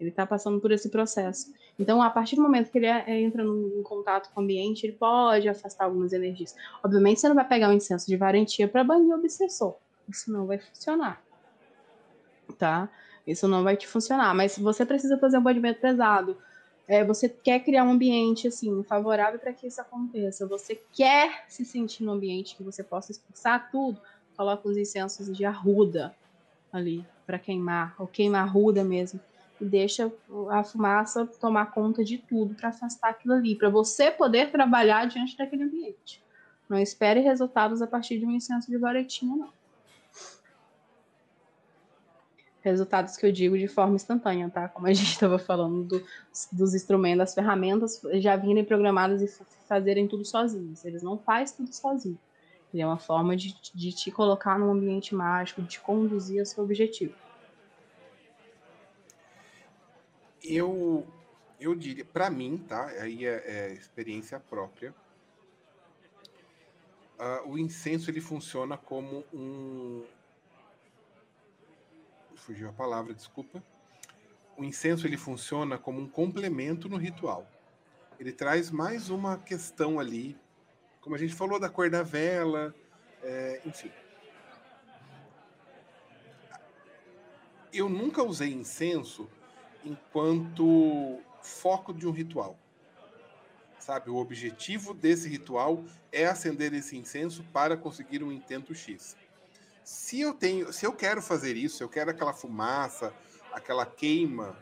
Ele está passando por esse processo. Então, a partir do momento que ele é, entra em contato com o ambiente, ele pode afastar algumas energias. Obviamente, você não vai pegar um incenso de varentia para banir o obsessor. Isso não vai funcionar. Tá? Isso não vai te funcionar. Mas você precisa fazer um banimento pesado, é, você quer criar um ambiente assim favorável para que isso aconteça. Você quer se sentir num ambiente que você possa expulsar tudo. Coloca os incensos de arruda ali para queimar, ou queima arruda mesmo, e deixa a fumaça tomar conta de tudo para afastar aquilo ali, para você poder trabalhar diante daquele ambiente. Não espere resultados a partir de um incenso de varetinha, não. Resultados que eu digo de forma instantânea, tá? Como a gente estava falando do, dos instrumentos, das ferramentas já virem programadas e fazerem tudo sozinhos. Eles não fazem tudo sozinho. Ele é uma forma de, de te colocar num ambiente mágico, de te conduzir ao seu objetivo.
Eu, eu diria, para mim, tá? Aí é, é experiência própria. Uh, o incenso ele funciona como um, fugiu a palavra, desculpa. O incenso ele funciona como um complemento no ritual. Ele traz mais uma questão ali, como a gente falou da cor da vela, é, enfim. Eu nunca usei incenso enquanto foco de um ritual. Sabe, o objetivo desse ritual é acender esse incenso para conseguir um intento X se eu tenho, se eu quero fazer isso, eu quero aquela fumaça, aquela queima.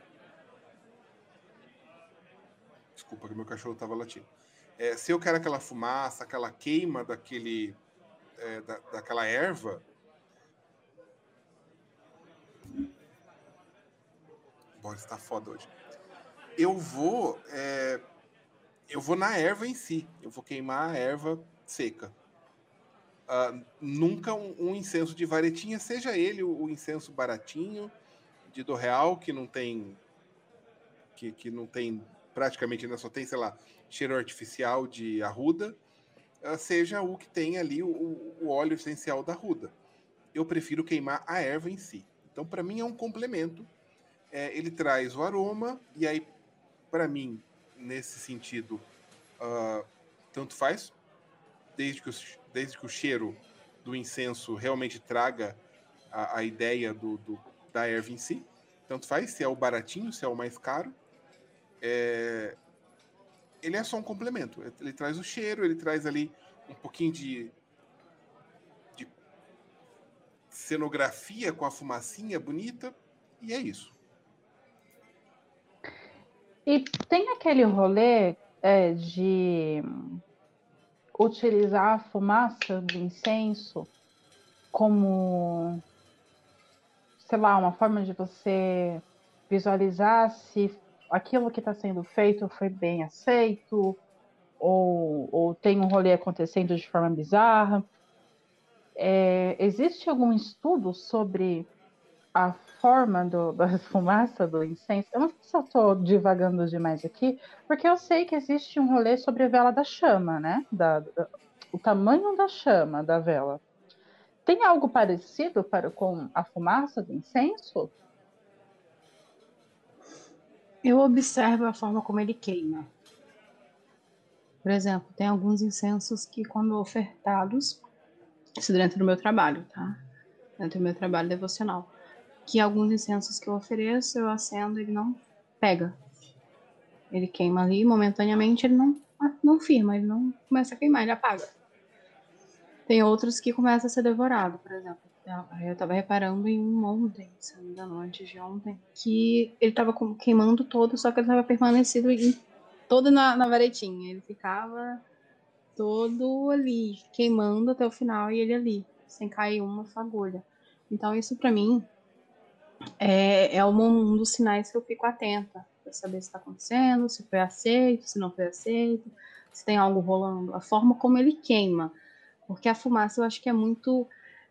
Desculpa que meu cachorro estava latindo. É, se eu quero aquela fumaça, aquela queima daquele, é, da, daquela erva, Bora, está foda hoje. Eu vou, é, eu vou na erva em si. Eu vou queimar a erva seca uh, nunca um, um, incenso de varetinha, seja ele o, o, incenso baratinho de do real que não tem que, que não tem praticamente ainda só tem sei lá cheiro artificial de arruda, uh, seja o que tem ali o, o óleo essencial da arruda. Eu prefiro queimar a erva em si. Então, para mim é um complemento. É, ele traz o aroma e aí, para mim, nesse sentido, uh, tanto faz, desde que, o, desde que o cheiro do incenso realmente traga a, a ideia do, do, da erva em si. Tanto faz se é o baratinho, se é o mais caro. É, ele é só um complemento. Ele traz o cheiro, ele traz ali um pouquinho de, de cenografia com a fumacinha bonita, e é isso.
E tem aquele rolê é, de utilizar a fumaça do incenso como, sei lá, uma forma de você visualizar se aquilo que está sendo feito foi bem aceito ou, ou tem um rolê acontecendo de forma bizarra. É, existe algum estudo sobre a forma do, da fumaça do incenso? Eu não eu estou divagando demais aqui, porque eu sei que existe um rolê sobre a vela da chama, né? Da, da, o tamanho da chama da vela. Tem algo parecido para, com a fumaça do incenso?
Eu observo a forma como ele queima. Por exemplo, tem alguns incensos que, quando ofertados, isso dentro do meu trabalho, tá? Dentro do meu trabalho devocional. Que alguns incensos que eu ofereço, eu acendo, ele não pega. Ele queima ali, momentaneamente, ele não, não firma, ele não começa a queimar, ele apaga. Tem outros que começam a ser devorado, por exemplo. Eu tava reparando em um ontem, se não me engano, antes de ontem, que ele tava queimando todo, só que ele tava permanecido em todo na, na varetinha. Ele ficava todo ali, queimando até o final e ele ali, sem cair uma fagulha. Então, isso para mim é, é um dos sinais que eu fico atenta para saber se está acontecendo, se foi aceito, se não foi aceito, se tem algo rolando, a forma como ele queima. Porque a fumaça eu acho que é muito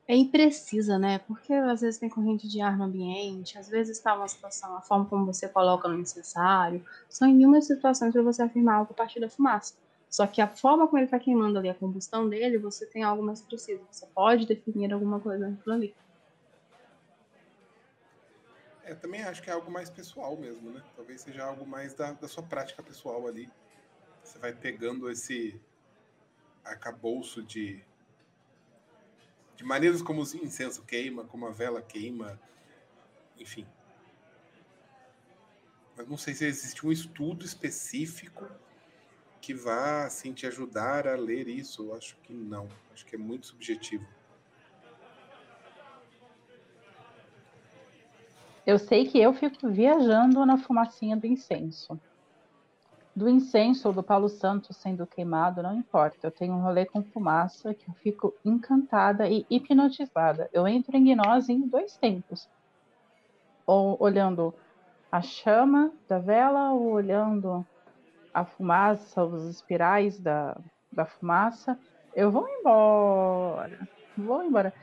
é imprecisa, né? Porque às vezes tem corrente de ar no ambiente, às vezes está uma situação, a forma como você coloca no necessário, são inúmeras situações para você afirmar algo a partir da fumaça. Só que a forma como ele está queimando ali, a combustão dele, você tem algo mais preciso. Você pode definir alguma coisa naquilo ali.
É, também acho que é algo mais pessoal mesmo, né? Talvez seja algo mais da, da sua prática pessoal ali. Você vai pegando esse arcabouço de, de maneiras como o incenso queima, como a vela queima, enfim. Mas não sei se existe um estudo específico que vá assim te ajudar a ler isso. Eu acho que não. Acho que é muito subjetivo.
Eu sei que eu fico viajando na fumacinha do incenso do incenso ou do Paulo Santo sendo queimado, não importa. Eu tenho um rolê com fumaça que eu fico encantada e hipnotizada. Eu entro em gnose em dois tempos. Ou olhando a chama da vela, ou olhando a fumaça, os espirais da, da fumaça. Eu vou embora. Vou embora.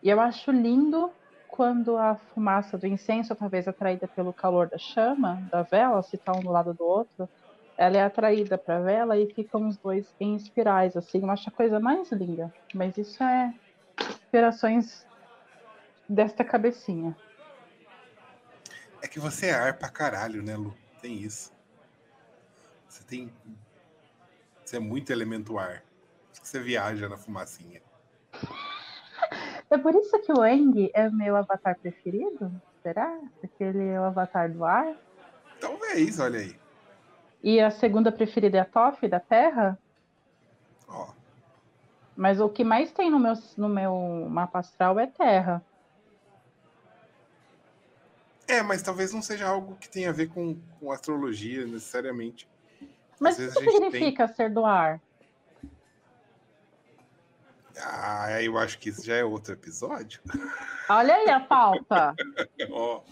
E eu acho lindo quando a fumaça do incenso, talvez atraída pelo calor da chama, da vela, se está um do lado do outro, ela é atraída para a vela e ficam os dois em espirais, assim, eu acho a coisa mais linda. Mas isso é inspirações desta cabecinha.
É que você é ar pra caralho, né, Lu? Tem isso. Você tem. Você é muito elemento ar. Você viaja na fumacinha.
É por isso que o Eng é meu avatar preferido? Será? Porque ele é o avatar do ar?
Talvez, olha aí.
E a segunda preferida é a Toff, da Terra.
Ó.
Mas o que mais tem no meu, no meu mapa astral é Terra.
É, mas talvez não seja algo que tenha a ver com, com astrologia necessariamente.
Mas o que significa tem... ser do ar?
Ah, eu acho que isso já é outro episódio.
Olha aí a pauta.
oh,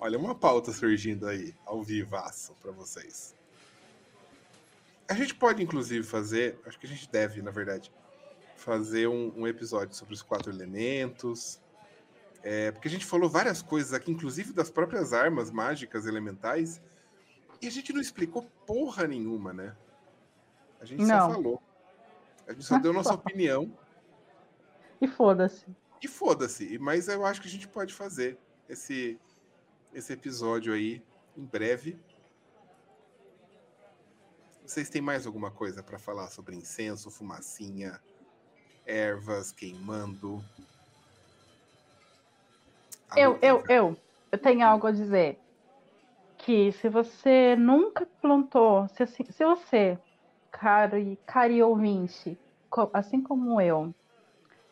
olha uma pauta surgindo aí, ao vivaço para vocês. A gente pode, inclusive, fazer, acho que a gente deve, na verdade, fazer um, um episódio sobre os quatro elementos. É, porque a gente falou várias coisas aqui, inclusive das próprias armas mágicas elementais, e a gente não explicou porra nenhuma, né? A gente não. só falou. A gente só deu nossa opinião.
E foda-se.
E foda-se. Mas eu acho que a gente pode fazer esse, esse episódio aí em breve. Vocês têm mais alguma coisa para falar sobre incenso, fumacinha, ervas, queimando.
Eu, eu, eu, eu tenho algo a dizer. Que se você nunca plantou, se, assim, se você, caro e cari ouvinte, assim como eu,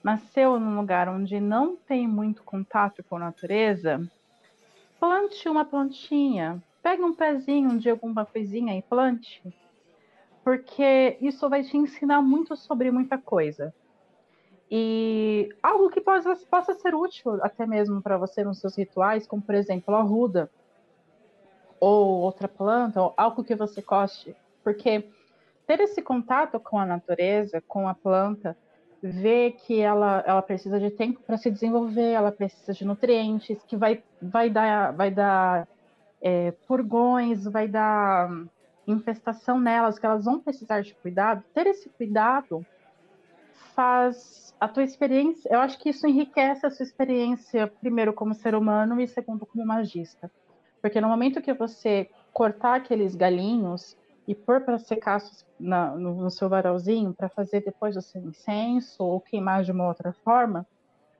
nasceu num lugar onde não tem muito contato com a natureza, plante uma plantinha. Pegue um pezinho de alguma coisinha e plante. Porque isso vai te ensinar muito sobre muita coisa. E algo que possa, possa ser útil até mesmo para você nos seus rituais, como por exemplo a ruda, ou outra planta, ou algo que você goste. Porque ter esse contato com a natureza, com a planta, ver que ela, ela precisa de tempo para se desenvolver, ela precisa de nutrientes, que vai, vai dar, vai dar é, purgões, vai dar infestação nelas, que elas vão precisar de cuidado. Ter esse cuidado faz a tua experiência, eu acho que isso enriquece a sua experiência, primeiro como ser humano e segundo como magista. Porque no momento que você cortar aqueles galinhos e pôr para secar na, no, no, seu varalzinho para fazer depois o seu incenso ou queimar de uma outra forma,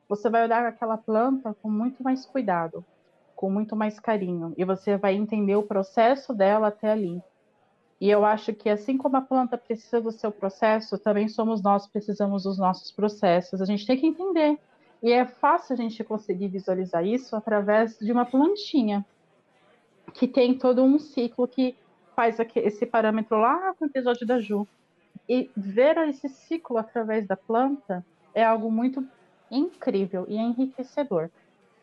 você vai olhar aquela planta com muito mais cuidado, com muito mais carinho, e você vai entender o processo dela até ali. E eu acho que assim como a planta precisa do seu processo, também somos nós precisamos dos nossos processos. A gente tem que entender. E é fácil a gente conseguir visualizar isso através de uma plantinha que tem todo um ciclo que faz esse parâmetro lá com o episódio da Ju. E ver esse ciclo através da planta é algo muito incrível e enriquecedor.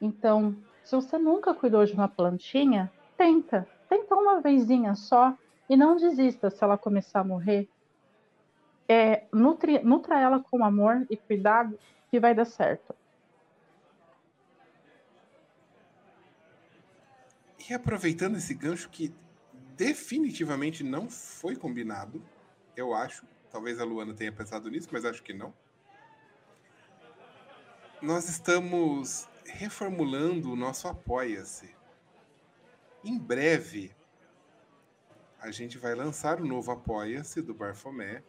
Então, se você nunca cuidou de uma plantinha, tenta. Tenta uma vezinha só e não desista se ela começar a morrer. É, nutri, nutra ela com amor e cuidado que vai dar certo.
E aproveitando esse gancho que definitivamente não foi combinado, eu acho. Talvez a Luana tenha pensado nisso, mas acho que não. Nós estamos reformulando o nosso Apoia-se. Em breve, a gente vai lançar o novo Apoia-se do Barfomé.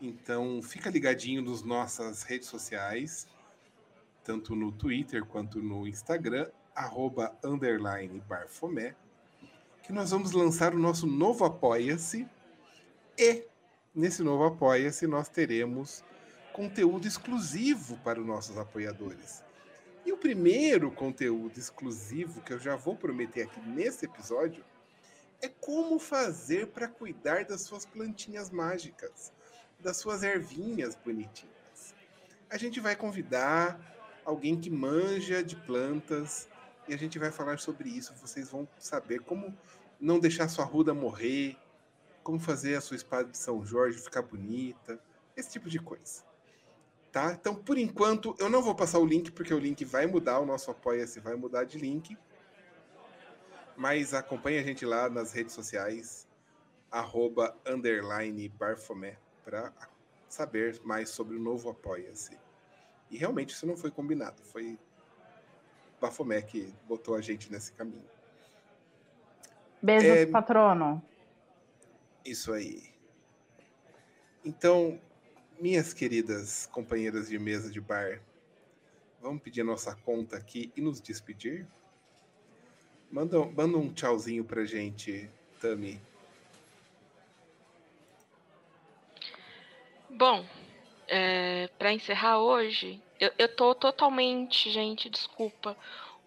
Então, fica ligadinho nas nossas redes sociais, tanto no Twitter quanto no Instagram, arroba, Barfomé, que nós vamos lançar o nosso novo Apoia-se e nesse novo Apoia-se nós teremos conteúdo exclusivo para os nossos apoiadores. E o primeiro conteúdo exclusivo que eu já vou prometer aqui nesse episódio é como fazer para cuidar das suas plantinhas mágicas, das suas ervinhas bonitinhas. A gente vai convidar alguém que manja de plantas e a gente vai falar sobre isso. Vocês vão saber como não deixar sua ruda morrer, como fazer a sua espada de São Jorge ficar bonita, esse tipo de coisa. Tá? Então, por enquanto, eu não vou passar o link, porque o link vai mudar, o nosso apoia-se vai mudar de link. Mas acompanhe a gente lá nas redes sociais, arroba, underline, barfomé, para saber mais sobre o novo Apoia-se. E realmente isso não foi combinado, foi Bafomé que botou a gente nesse caminho.
Beijo, é... patrono.
Isso aí. Então, minhas queridas companheiras de mesa de bar, vamos pedir nossa conta aqui e nos despedir? Manda, manda um tchauzinho pra gente, Tami.
Bom, é, para encerrar hoje, eu, eu tô totalmente, gente, desculpa.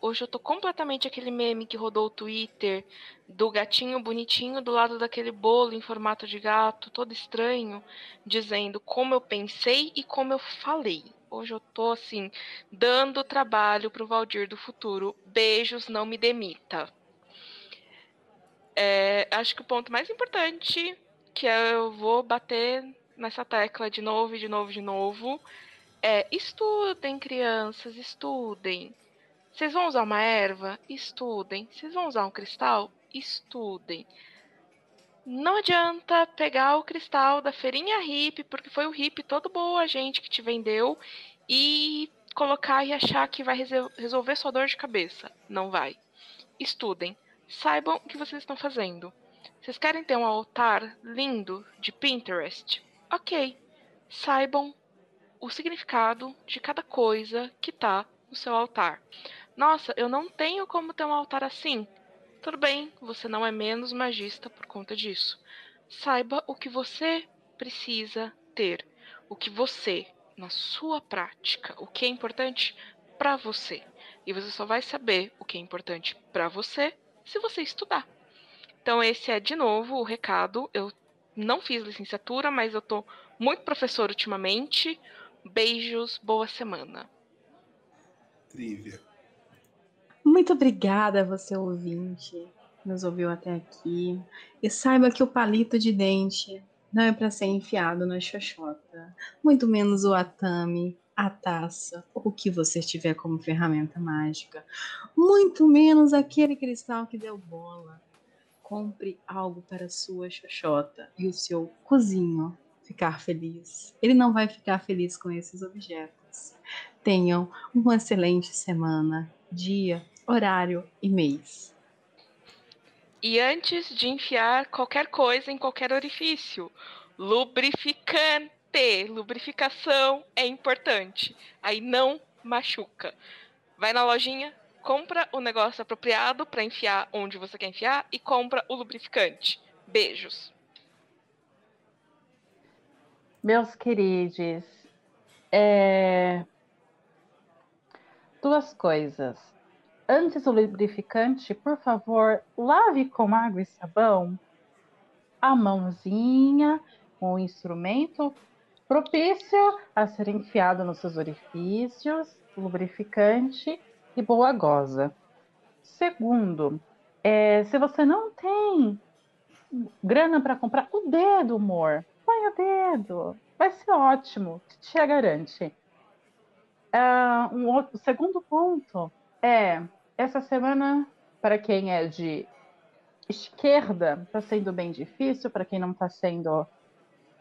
Hoje eu tô completamente aquele meme que rodou o Twitter do gatinho bonitinho do lado daquele bolo em formato de gato, todo estranho, dizendo como eu pensei e como eu falei. Hoje eu tô assim, dando trabalho pro Valdir do futuro. Beijos, não me demita. É, acho que o ponto mais importante que eu vou bater nessa tecla de novo, de novo, de novo, é estudem, crianças, estudem. Vocês vão usar uma erva? Estudem. Vocês vão usar um cristal? Estudem. Não adianta pegar o cristal da feirinha hippie, porque foi o hippie todo boa gente que te vendeu, e colocar e achar que vai resolver sua dor de cabeça. Não vai. Estudem. Saibam o que vocês estão fazendo. Vocês querem ter um altar lindo de Pinterest? Ok. Saibam o significado de cada coisa que está no seu altar. Nossa, eu não tenho como ter um altar assim. Tudo bem, você não é menos magista por conta disso. Saiba o que você precisa ter, o que você, na sua prática, o que é importante para você. E você só vai saber o que é importante para você se você estudar. Então esse é de novo o recado. Eu não fiz licenciatura, mas eu tô muito professor ultimamente. Beijos, boa semana.
Trívia.
Muito obrigada, você ouvinte, que nos ouviu até aqui. E saiba que o palito de dente não é para ser enfiado na xoxota, muito menos o atame, a taça, ou o que você tiver como ferramenta mágica, muito menos aquele cristal que deu bola. Compre algo para a sua xoxota e o seu cozinho ficar feliz. Ele não vai ficar feliz com esses objetos. Tenham uma excelente semana, dia, horário e mês.
E antes de enfiar qualquer coisa em qualquer orifício, lubrificante. Lubrificação é importante. Aí não machuca. Vai na lojinha, compra o negócio apropriado para enfiar onde você quer enfiar e compra o lubrificante. Beijos.
Meus queridos, é... duas coisas. Antes do lubrificante, por favor, lave com água e sabão a mãozinha, com o instrumento propício a ser enfiado nos seus orifícios, lubrificante e boa goza. Segundo, é, se você não tem grana para comprar o dedo, amor, põe o dedo, vai ser ótimo, te garante. Uh, um outro, segundo ponto é essa semana para quem é de esquerda está sendo bem difícil, para quem não está sendo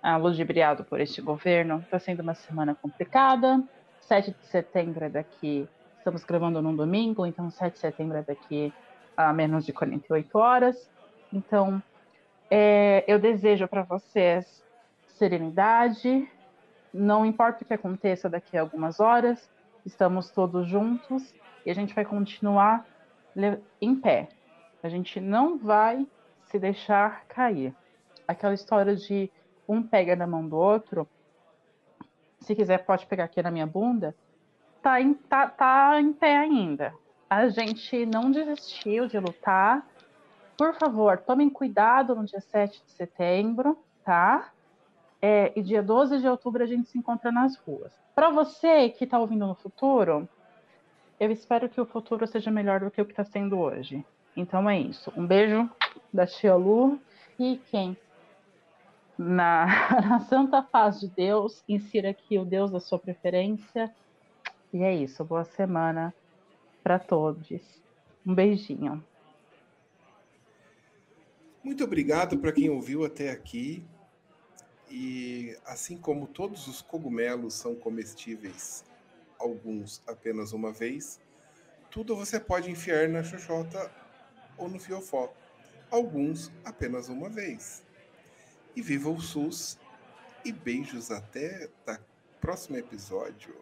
ah, ludibriado por este governo, está sendo uma semana complicada. 7 de setembro é daqui, estamos gravando num domingo, então 7 de setembro é daqui a menos de 48 horas. Então, é, eu desejo para vocês serenidade, não importa o que aconteça daqui a algumas horas, estamos todos juntos e a gente vai continuar em pé. A gente não vai se deixar cair. Aquela história de um pega na mão do outro, se quiser pode pegar aqui na minha bunda, tá em, tá, tá em pé ainda. A gente não desistiu de lutar. Por favor, tomem cuidado no dia 7 de setembro, tá? É, e dia 12 de outubro a gente se encontra nas ruas. Para você que está ouvindo no futuro, eu espero que o futuro seja melhor do que o que está sendo hoje. Então é isso. Um beijo da Tia Lu. Fiquem na, na santa paz de Deus. Insira aqui o Deus da sua preferência. E é isso. Boa semana para todos. Um beijinho.
Muito obrigado para quem ouviu até aqui. E assim como todos os cogumelos são comestíveis, alguns apenas uma vez, tudo você pode enfiar na xoxota ou no fiofó, alguns apenas uma vez. E viva o SUS e beijos até o próximo episódio.